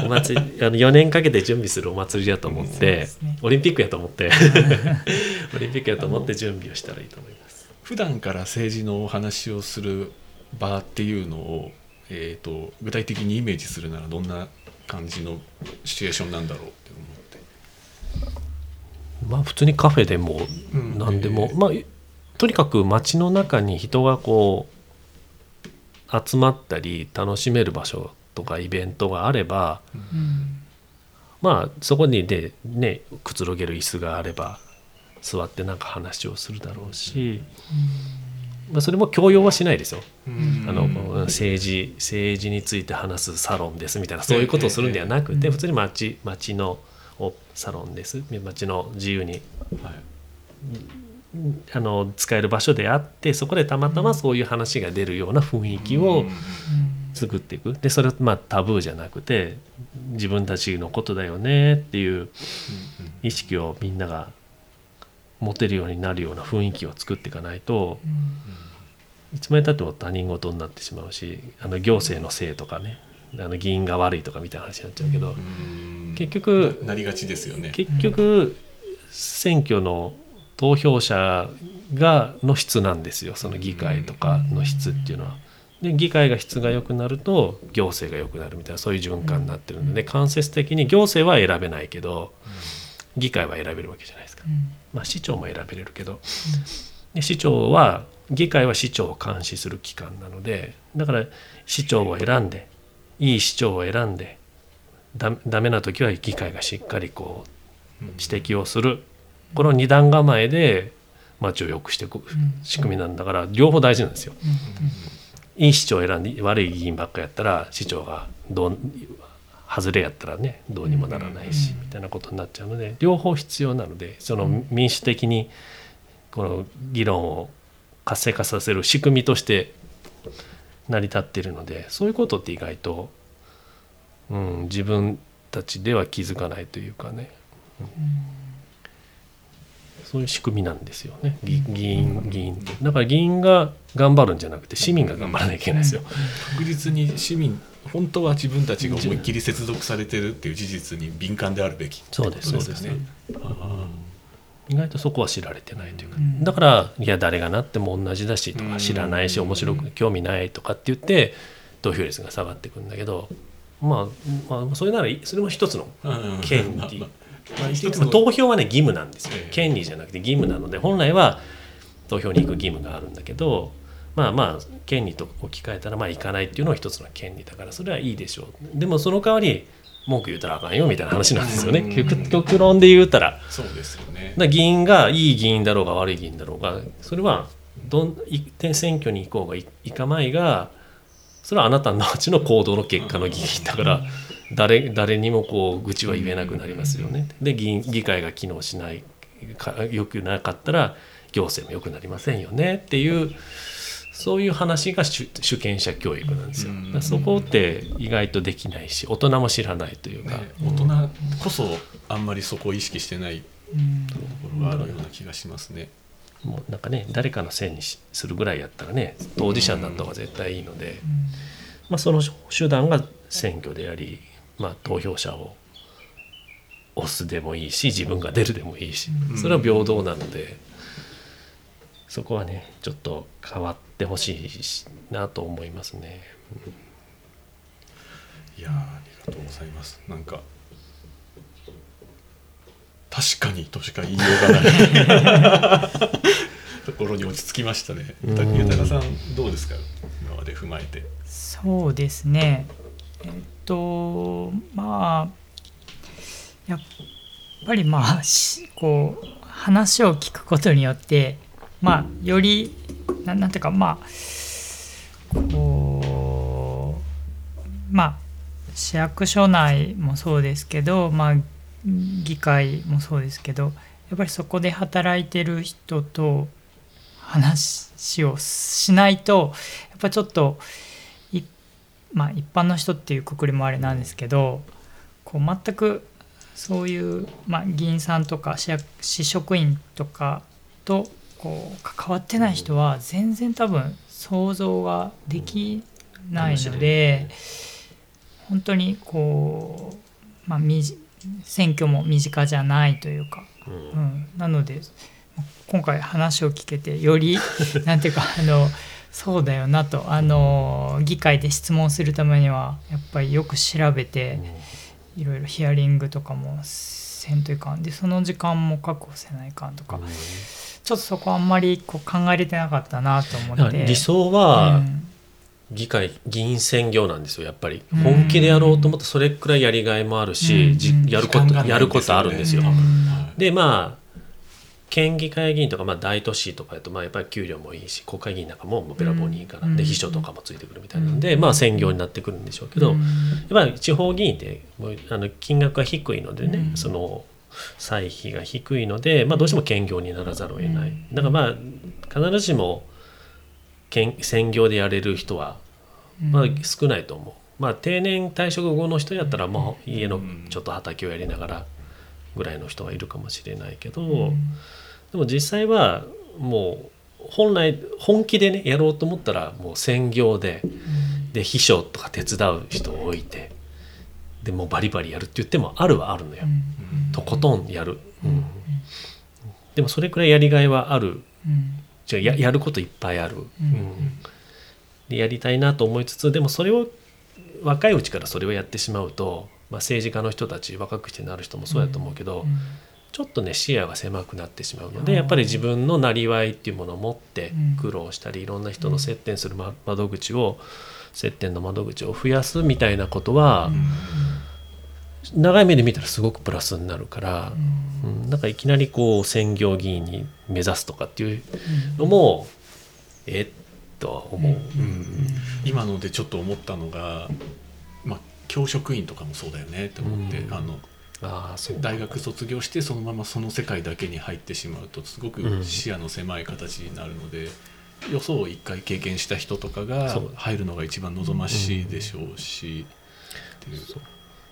お祭りあの4年かけて準備するお祭りだと思ってねオリンピックやと思って オリンピックやと思って準備をしたらいいと思います。ー普段から政治のお話をする場っていうのを、えー、と具体的にイメージするならどんな感じのシチュエーションなんだろうって思って。まあ普通にカフェでもうん何でも、ええまあとにかく街の中に人がこう集まったり楽しめる場所とかイベントがあればうん。まあそこにでねくつろげる椅子があれば座ってなんか話をするだろうし、まあ、それも強要はしないですよ。うん。あの政治政治について話すサロンですみたいなそういうことをするんではなくて、ええ普通に街街のおサロンです。街の自由にはいあの使える場所であってそこでたまたまそういう話が出るような雰囲気をうん。作っていく。でそれはまあタブーじゃなくて自分たちのことだよねっていう意識をみんなが持てるようになるような雰囲気を作っていかないといつまでたっても他人事になってしまうしあの行政のせいとかねあの議員が悪いとかみたいな話になっちゃうけどうん。結局ななりがちですよね。結局選挙の投票者がの質なんですよ。その議会とかの質っていうのは。で議会が質が良くなると行政が良くなるみたいなそういう循環になってるので間接的に行政は選べないけど議会は選べるわけじゃないですか。まあ、市長も選べれるけど。で市長は議会は市長を監視する機関なのでだから市長を選んでいい市長を選んでだダメな時は議会がしっかりこう指摘をするこの二段構えで町を良くしていく仕組みなんだから両方大事なんですよ。いい市長を選んで悪い議員ばっかやったら市長がどう外れやったらねどうにもならないしみたいなことになっちゃうので両方必要なのでその民主的にこの議論を活性化させる仕組みとして成り立っているのでそういうことって意外と、うん、自分たちでは気づかないというかね、うんそういう仕組みなんですよね。議議員議員って。だから議員が頑張るんじゃなくて市民が頑張らなきゃいけないですよ。確実に市民本当は自分たちが思いっきり接続されてるっていう事実に敏感であるべき。そうですそうです。かね。あ意外とそこは知られてないというか、うん。だからいや誰がなっても同じだしとか知らないし面白く興味ないとかって言って投票率が下がっていくんだけど、まあ、まあそれならそれも一つのうん。権利 投票はね義務なんですよ。ええ。権利じゃなくて義務なので本来は投票に行く義務があるんだけどまあまあ権利と置き換えたらまあ行かないっていうのは一つの権利だからそれはいいでしょう。でもその代わり文句言うたらあかんよみたいな話なんですよね。うん。極極論で言うたら。そうですよね。だ議員がいい議員だろうが悪い議員だろうがそれはどん選挙に行こうがい行かまいがそれはあなたのうちの行動の結果の議員だから誰誰にもこう愚痴は言えなくなりますよね。で議員議会が機能しないかよくなかったら行政も良くなりませんよねっていうそういう話が主主権者教育なんですよ。そこって意外とできないし大人も知らないというか。ね大人こそあんまりそこを意識してないうんところがあるような気がしますね。もうなんかね誰かのせいにしするぐらいやったらね当事者になった方が絶対いいので、まあ、その手段が選挙であり、まあ、投票者を押すでもいいし自分が出るでもいいしうんそれは平等なので、そこはねちょっと変わってほしいしなと思いますね。いやーありがとうございます。なんか確かにとしか言いようがない ところに落ち着きましたね。うん豊さんどうですか？今まで踏まえて。そうですねえっとまあやっぱりまあこう話を聞くことによってまあよりななんていうかまあこうまあ市役所内もそうですけどまあ議会もそうですけどやっぱりそこで働いてる人と話をしないとやっぱちょっとまあ一般の人っていうくくりもあれなんですけどこう全くそういう、まあ、議員さんとか市職員とかとこう関わってない人は全然多分想像ができないので本当にこう、まあ、みじ選挙も身近じゃないというかうん。うん、なので今回話を聞けてより なんていうかあのそうだよなと。あの議会で質問するためにはやっぱりよく調べていろいろヒアリングとかもせんといかん。でその時間も確保せないかんとか、うん。ちょっとそこあんまりこう考えれてなかったなと思って。理想は、うん。議会議員選挙なんですよやっぱり。うん。本気でやろうと思ったらそれくらいやりがいもあるし、やることやることあるんですよ。でまあ県議会議員とか、まあ、大都市とかだと、まあ、やっぱり給料もいいし国会議員なんかももうべらぼうにいいから、うん。で秘書とかもついてくるみたいなんで、うん。まあ専業になってくるんでしょうけど、うん。やっぱり地方議員ってあの金額が低いのでね、うん。その歳費が低いので、まあ、どうしても兼業にならざるを得ない、うん。だからまあ必ずしも兼専業でやれる人はまあ少ないと思う。まあ定年退職後の人やったらもう家のちょっと畑をやりながらぐらいの人がいるかもしれないけど、うんでも実際はもう本来本気でねやろうと思ったらもう専業でで秘書とか手伝う人を置いてでもうバリバリやるって言ってもあるはあるのよ、うん。とことんやる、うん。うん。でもそれくらいやりがいはある。うん。じゃあややることいっぱいある、うん。でやりたいなと思いつつでもそれを若いうちからそれをやってしまうと、まあ、政治家の人たち若くしてなる人もそうやと思うけど、うんちょっとね視野が狭くなってしまうのでやっぱり自分のなりわいっていうものを持ってうん。苦労したりいろんな人の接点するま窓口を接点の窓口を増やすみたいなことは長い目で見たらすごくプラスになるから、うん、なんかいきなりこう専業議員に目指すとかっていうのもえっとは思う。うん。今のでちょっと思ったのが、まあ、教職員とかもそうだよねって思って、うん。あのああそう。大学卒業してそのままその世界だけに入ってしまうとすごくうん。視野の狭い形になるので、よそを一回経験した人とかが入るのが一番望ましいでしょうし、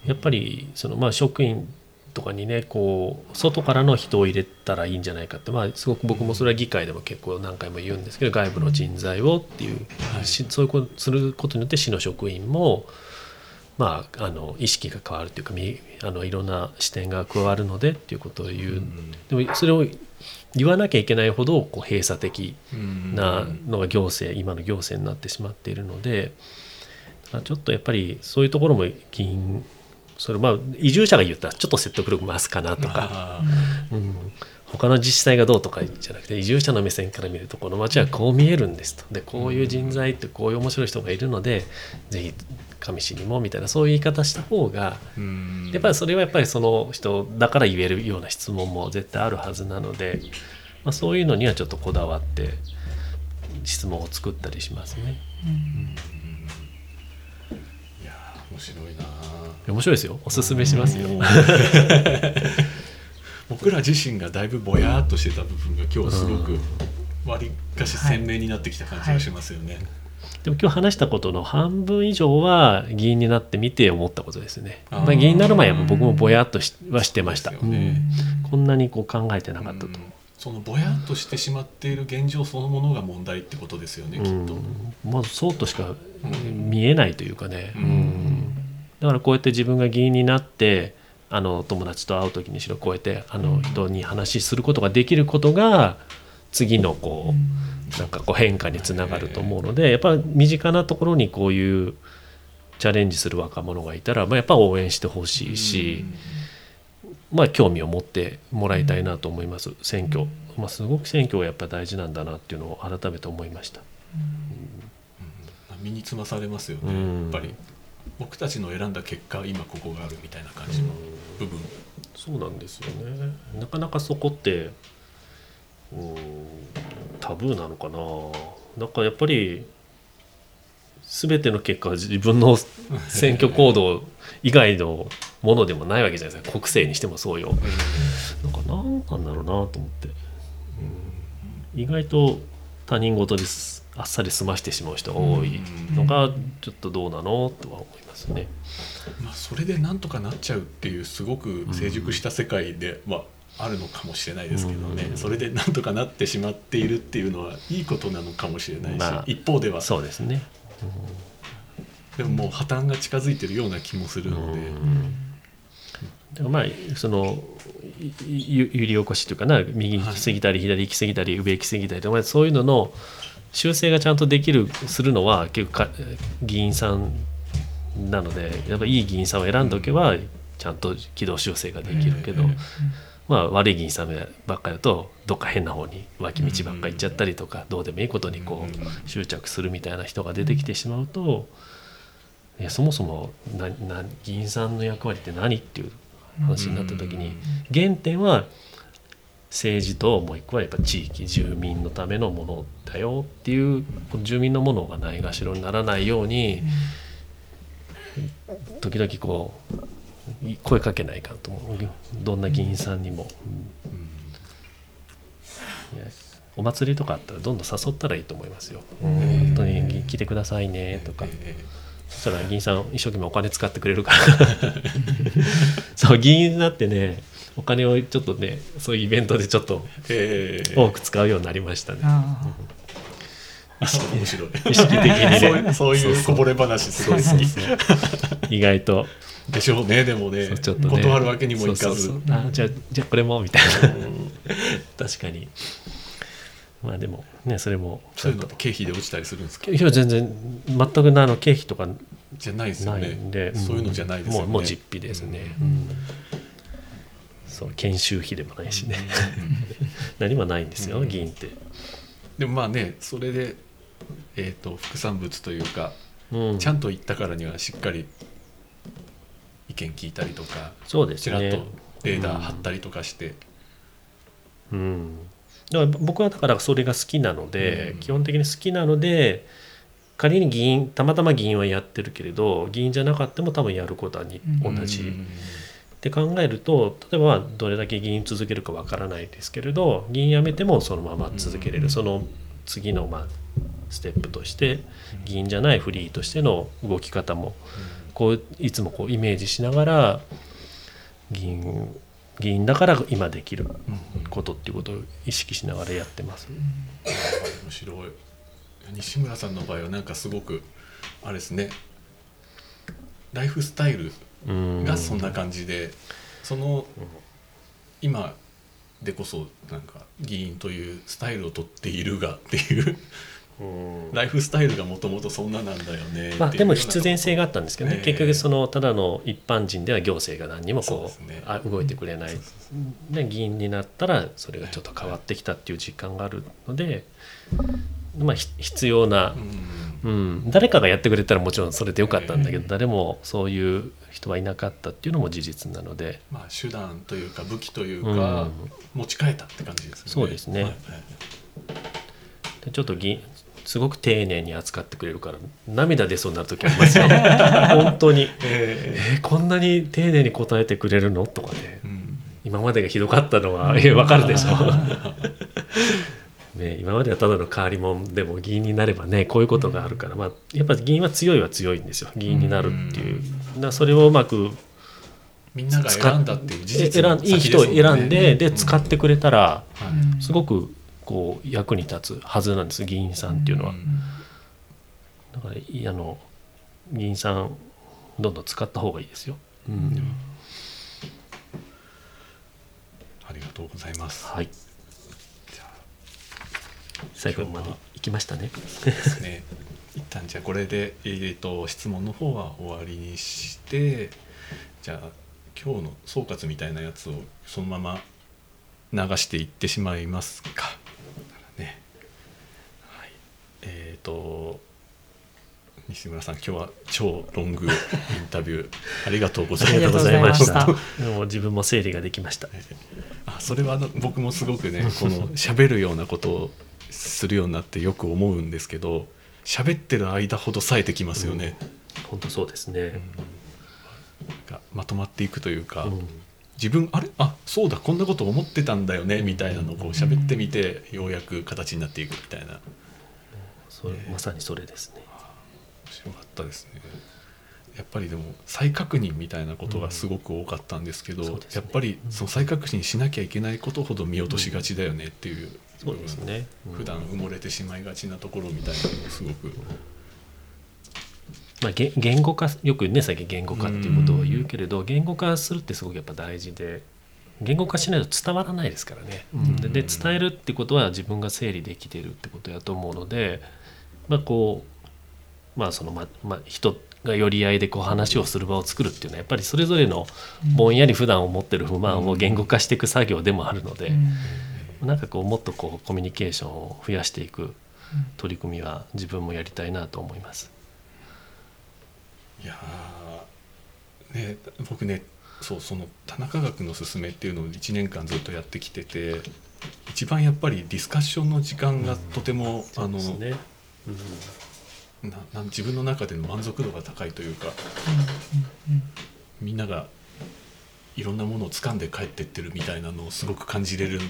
うやっぱりそのまあ職員とかにねこう外からの人を入れたらいいんじゃないかってまあすごく僕もそれは議会でも結構何回も言うんですけど外部の人材をっていう、はい。しそういうことすることによって市の職員もまああの意識が変わるというかみあのいろんな視点が加わるのでっていうことを言う、うんでもそれを言わなきゃいけないほどこう閉鎖的うんなのが行政今の行政になってしまっているのでまあちょっとやっぱりそういうところも議員それまあ移住者が言ったらちょっと説得力増すかなとか、あうん、他の自治体がどうとかじゃなくて移住者の目線から見るとこの町はこう見えるんですと。でこういう人材ってこういう面白い人がいるのでぜひ上市にもみたいなそういう言い方した方がやっぱりそれはやっぱりその人だから言えるような質問も絶対あるはずなので、まあ、そういうのにはちょっとこだわって質問を作ったりしますね。いや面白いな面白いですよおすすめしますよ。僕ら自身がだいぶぼやっとしてた部分が今日すごく割かし鮮明になってきた感じがしますよね。でも今日話したことの半分以上は議員になってみて思ったことですね。まあ、議員になる前は僕もぼやっとしはしてました、ね。うん。こんなにこう考えてなかったと。うん。そのぼやっとしてしまっている現状そのものが問題ってことですよね、きっと。うんまずそうとしか見えないというかね、うん。うん。だからこうやって自分が議員になってあの友達と会う時にしろこうやってあの人に話することができることが次のこうなんかこう変化につながると思うのでやっぱ身近なところにこういうチャレンジする若者がいたら、まあ、やっぱ応援してほしいし、まあ、興味を持ってもらいたいなと思います。選挙、まあ、すごく選挙がやっぱ大事なんだなっていうのを改めて思いました。身につまされますよね、やっぱり僕たちの選ん。だ結果今ここがあるみたいな感じの部分、そうなん。ですよねなかなかそこってうんタブーなのかな。なんかやっぱり全ての結果は自分の 選挙行動以外のものでもないわけじゃないですか。国政にしてもそうよ。なんか何なんだろうなと思って、うん。意外と他人事ですあっさり済ましてしまう人が多いのがちょっとどうなのとは思いますね。まあ、それでなんとかなっちゃうっていうすごく成熟した世界ではあるのかもしれないですけどね、うん。それでなんとかなってしまっているっていうのはいいことなのかもしれないし、まあ一方では。そうですね。でももう破綻が近づいてるような気もするので、だからまあその揺り起こしというかな右行き過ぎたり左行き過ぎたり上行き過ぎたりとかまあそういうのの修正がちゃんとできるするのは結構か議員さんなのでやっぱいい議員さんを選んでおけばちゃんと軌道修正ができるけど、うんまあ、悪い議員さんばっかりだとどっか変な方に脇道ばっかり行っちゃったりとか、どうでもいいことにこう執着するみたいな人が出てきてしまうと、いやそもそもなな議員さんの役割って何っていう話になった時に、原点は政治ともう一個はやっぱ地域住民のためのものだよっていう住民のものがないがしろにならないように時々こうい声かけないかんと思う。どんな議員さんにも。うん。いやお祭りとかあったらどんどん誘ったらいいと思いますよ。うん。本当に来てくださいねとか。えそしたら議員さん一生懸命お金使ってくれるから。そう議員になってねお金をちょっとねそういうイベントでちょっとえええ多く使うようになりましたね。ああ。面白い。意識的にね。そういうそういうこぼれ話すごい好き。意外とでしょうねでもね。そうちょっとね。断るわけにもいかず。あじゃあじゃあこれもみたいな。確かに。まあでもねそれもそういうのって経費で落ちたりするんですか？いや全然全くあの経費とかじゃないですよね。そういうのじゃないですよね。もうもう実費ですね、うん。そう研修費でもないしね、何もないんですよ、うん。議員って、でもまあねそれで、えー、と副産物というかうん。ちゃんと言ったからにはしっかり意見聞いたりとかそうですね。ちらっとレーダー貼ったりとかして、うん、だから僕はだからそれが好きなので、うん。基本的に好きなので仮に議員たまたま議員はやってるけれど議員じゃなかったも多分やることはにうん。同じ、うん。って考えると例えばどれだけ議員続けるかわからないですけれど議員辞めてもそのまま続けれる、うん。その次のまあステップとして議員じゃないフリーとしての動き方もこういつもこうイメージしながら議員議員だから今できるうん。ことっていうことを意識しながらやってます。面白い。西村さんの場合はなんかすごくあれですね。ライフスタイルうん。がそんな感じで、その今でこそなんか議員というスタイルをとっているがっていううんライフスタイルがもともとそんななんだよねまあ、でも必然性があったんですけどね、ええ。結局そのただの一般人では行政が何にもこうね。あ動いてくれない。で議員になったらそれがちょっと変わってきたっていう実感があるので、まあ、ひ必要なう、ん。うん、誰かがやってくれたらもちろんそれでよかったんだけど、ええ。誰もそういう人はいなかったっていうのも事実なので、まあ手段というか武器といううん。か、持ち替えたって感じですよね。そうですね。はいはいでちょっと議員すごく丁寧に扱ってくれるから涙出そうになる時ありますよ。本当に。ええ。ーこんなに丁寧に答えてくれるの？とかね。ーうん。今までがひどかったのは、え分かるでしょ？ね、今まではただの変わり者でも議員になればねこういうことがあるから、まあ、やっぱり議員は強いは強いんですよ。議員になるっていう、だからそれをうまくみんなが選んだっていう事実んいい人を選んでで使っってくれたらはい。すごくこう役に立つはずなんです議員さんっていうのは、うん。だからいあの議員さんどんどん使った方がいいですよ、うん。ありがとうございます。はい。じゃあ。最後まで行きましたね。そうですね。一旦じゃあこれで、えー、と質問の方は終わりにしてじゃあ今日の総括みたいなやつをそのまま流していってしまいますか。ね。はい。と西村さん今日は超ロングインタビュー ありがとうございました。もう自分も整理ができました。あそれは僕もすごくねこの喋るようなことをするようになってよく思うんですけど喋ってる間ほど冴えてきますよね、本当そうですね。なんかまとまっていくというか、うん。自分あれ？あそうだこんなこと思ってたんだよねみたいなのをこう喋ってみてようやく形になっていくみたいなそれまさにそれですね。面白かったですね。やっぱりでも再確認みたいなことがすごく多かったんですけど、うん。ね。やっぱりその再確認しなきゃいけないことほど見落としがちだよねっていう、そうですね。うん。普段埋もれてしまいがちなところみたいなのをすごく。まあ、言言語化よくね最近言語化っていうことを言うけれど言語化するってすごくやっぱ大事で言語化しないと伝わらないですからね。で伝えるってことは自分が整理できてるってことやと思うので、まあこうまあそのままあ、人が寄り合いでこう話をする場を作るっていうのはやっぱりそれぞれのぼんやり普段思ってる不満を言語化していく作業でもあるので、なんかこうもっとこうコミュニケーションを増やしていく取り組みは自分もやりたいなと思います。いやーね僕ねそうその田中学のすすめっていうのを1年間ずっとやってきてて一番やっぱりディスカッションの時間がとても、あのそうですね。うん。ななん自分の中での満足度が高いというかみんながいろんなものを掴んで帰ってってるみたいなのをすごく感じれる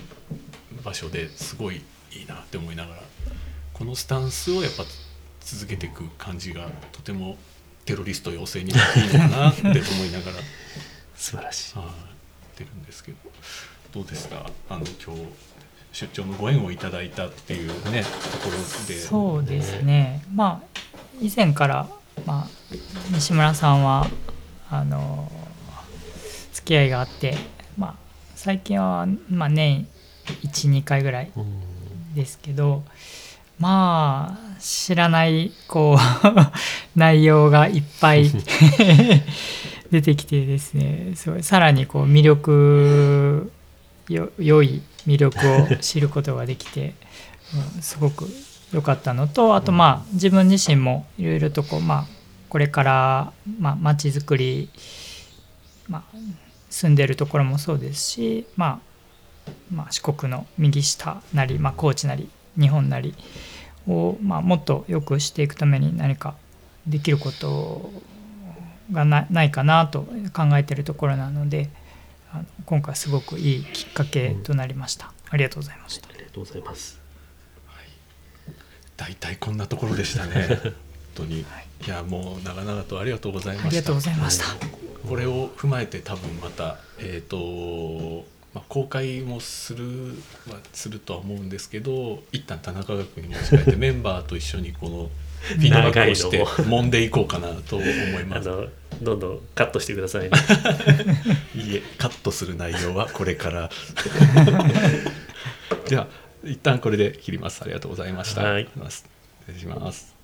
場所ですごいいいなって思いながらこのスタンスをやっぱ続けていく感じがとてもテロリスト養成にもいいのかなって思いながら素晴らしい。はい。出るんですけどどうですか？あの今日出張のご縁をいただいたっていうねところで。そうですね。まあ以前から、まあ、西村さんはあの付き合いがあって、まあ、最近は、まあ、年12回ぐらいうん。ですけどまあ知らないこう 内容がいっぱい 出てきてですねすごいさらにこう魅力よ良い魅力を知ることができて、うんすごく良かったのとあとまあ自分自身もいろいろとこうまあこれからまあ街づくりまあ住んでるところもそうですしまあまあ、四国の右下なり、まあ、高知なり日本なりを、まあ、もっと良くしていくために何かできることがなないかなと考えているところなのであの今回すごくいいきっかけとなりました、ありがとうございました。ありがとうございます。大体こんなところでしたね。本当に、い、やもう長々とありがとうございました。ありがとうございました、これを踏まえて多分またえっ、と、まあ、公開もするはするとは思うんですけど一旦田中学に持ち帰って メンバーと一緒にこの フィードバックをして揉んでいこうかなと思いあます。のどんどんカットしてくださいね。いいえカットする内容はこれから。じゃあ一旦これで切ります。ありがとうございました、はい。失礼します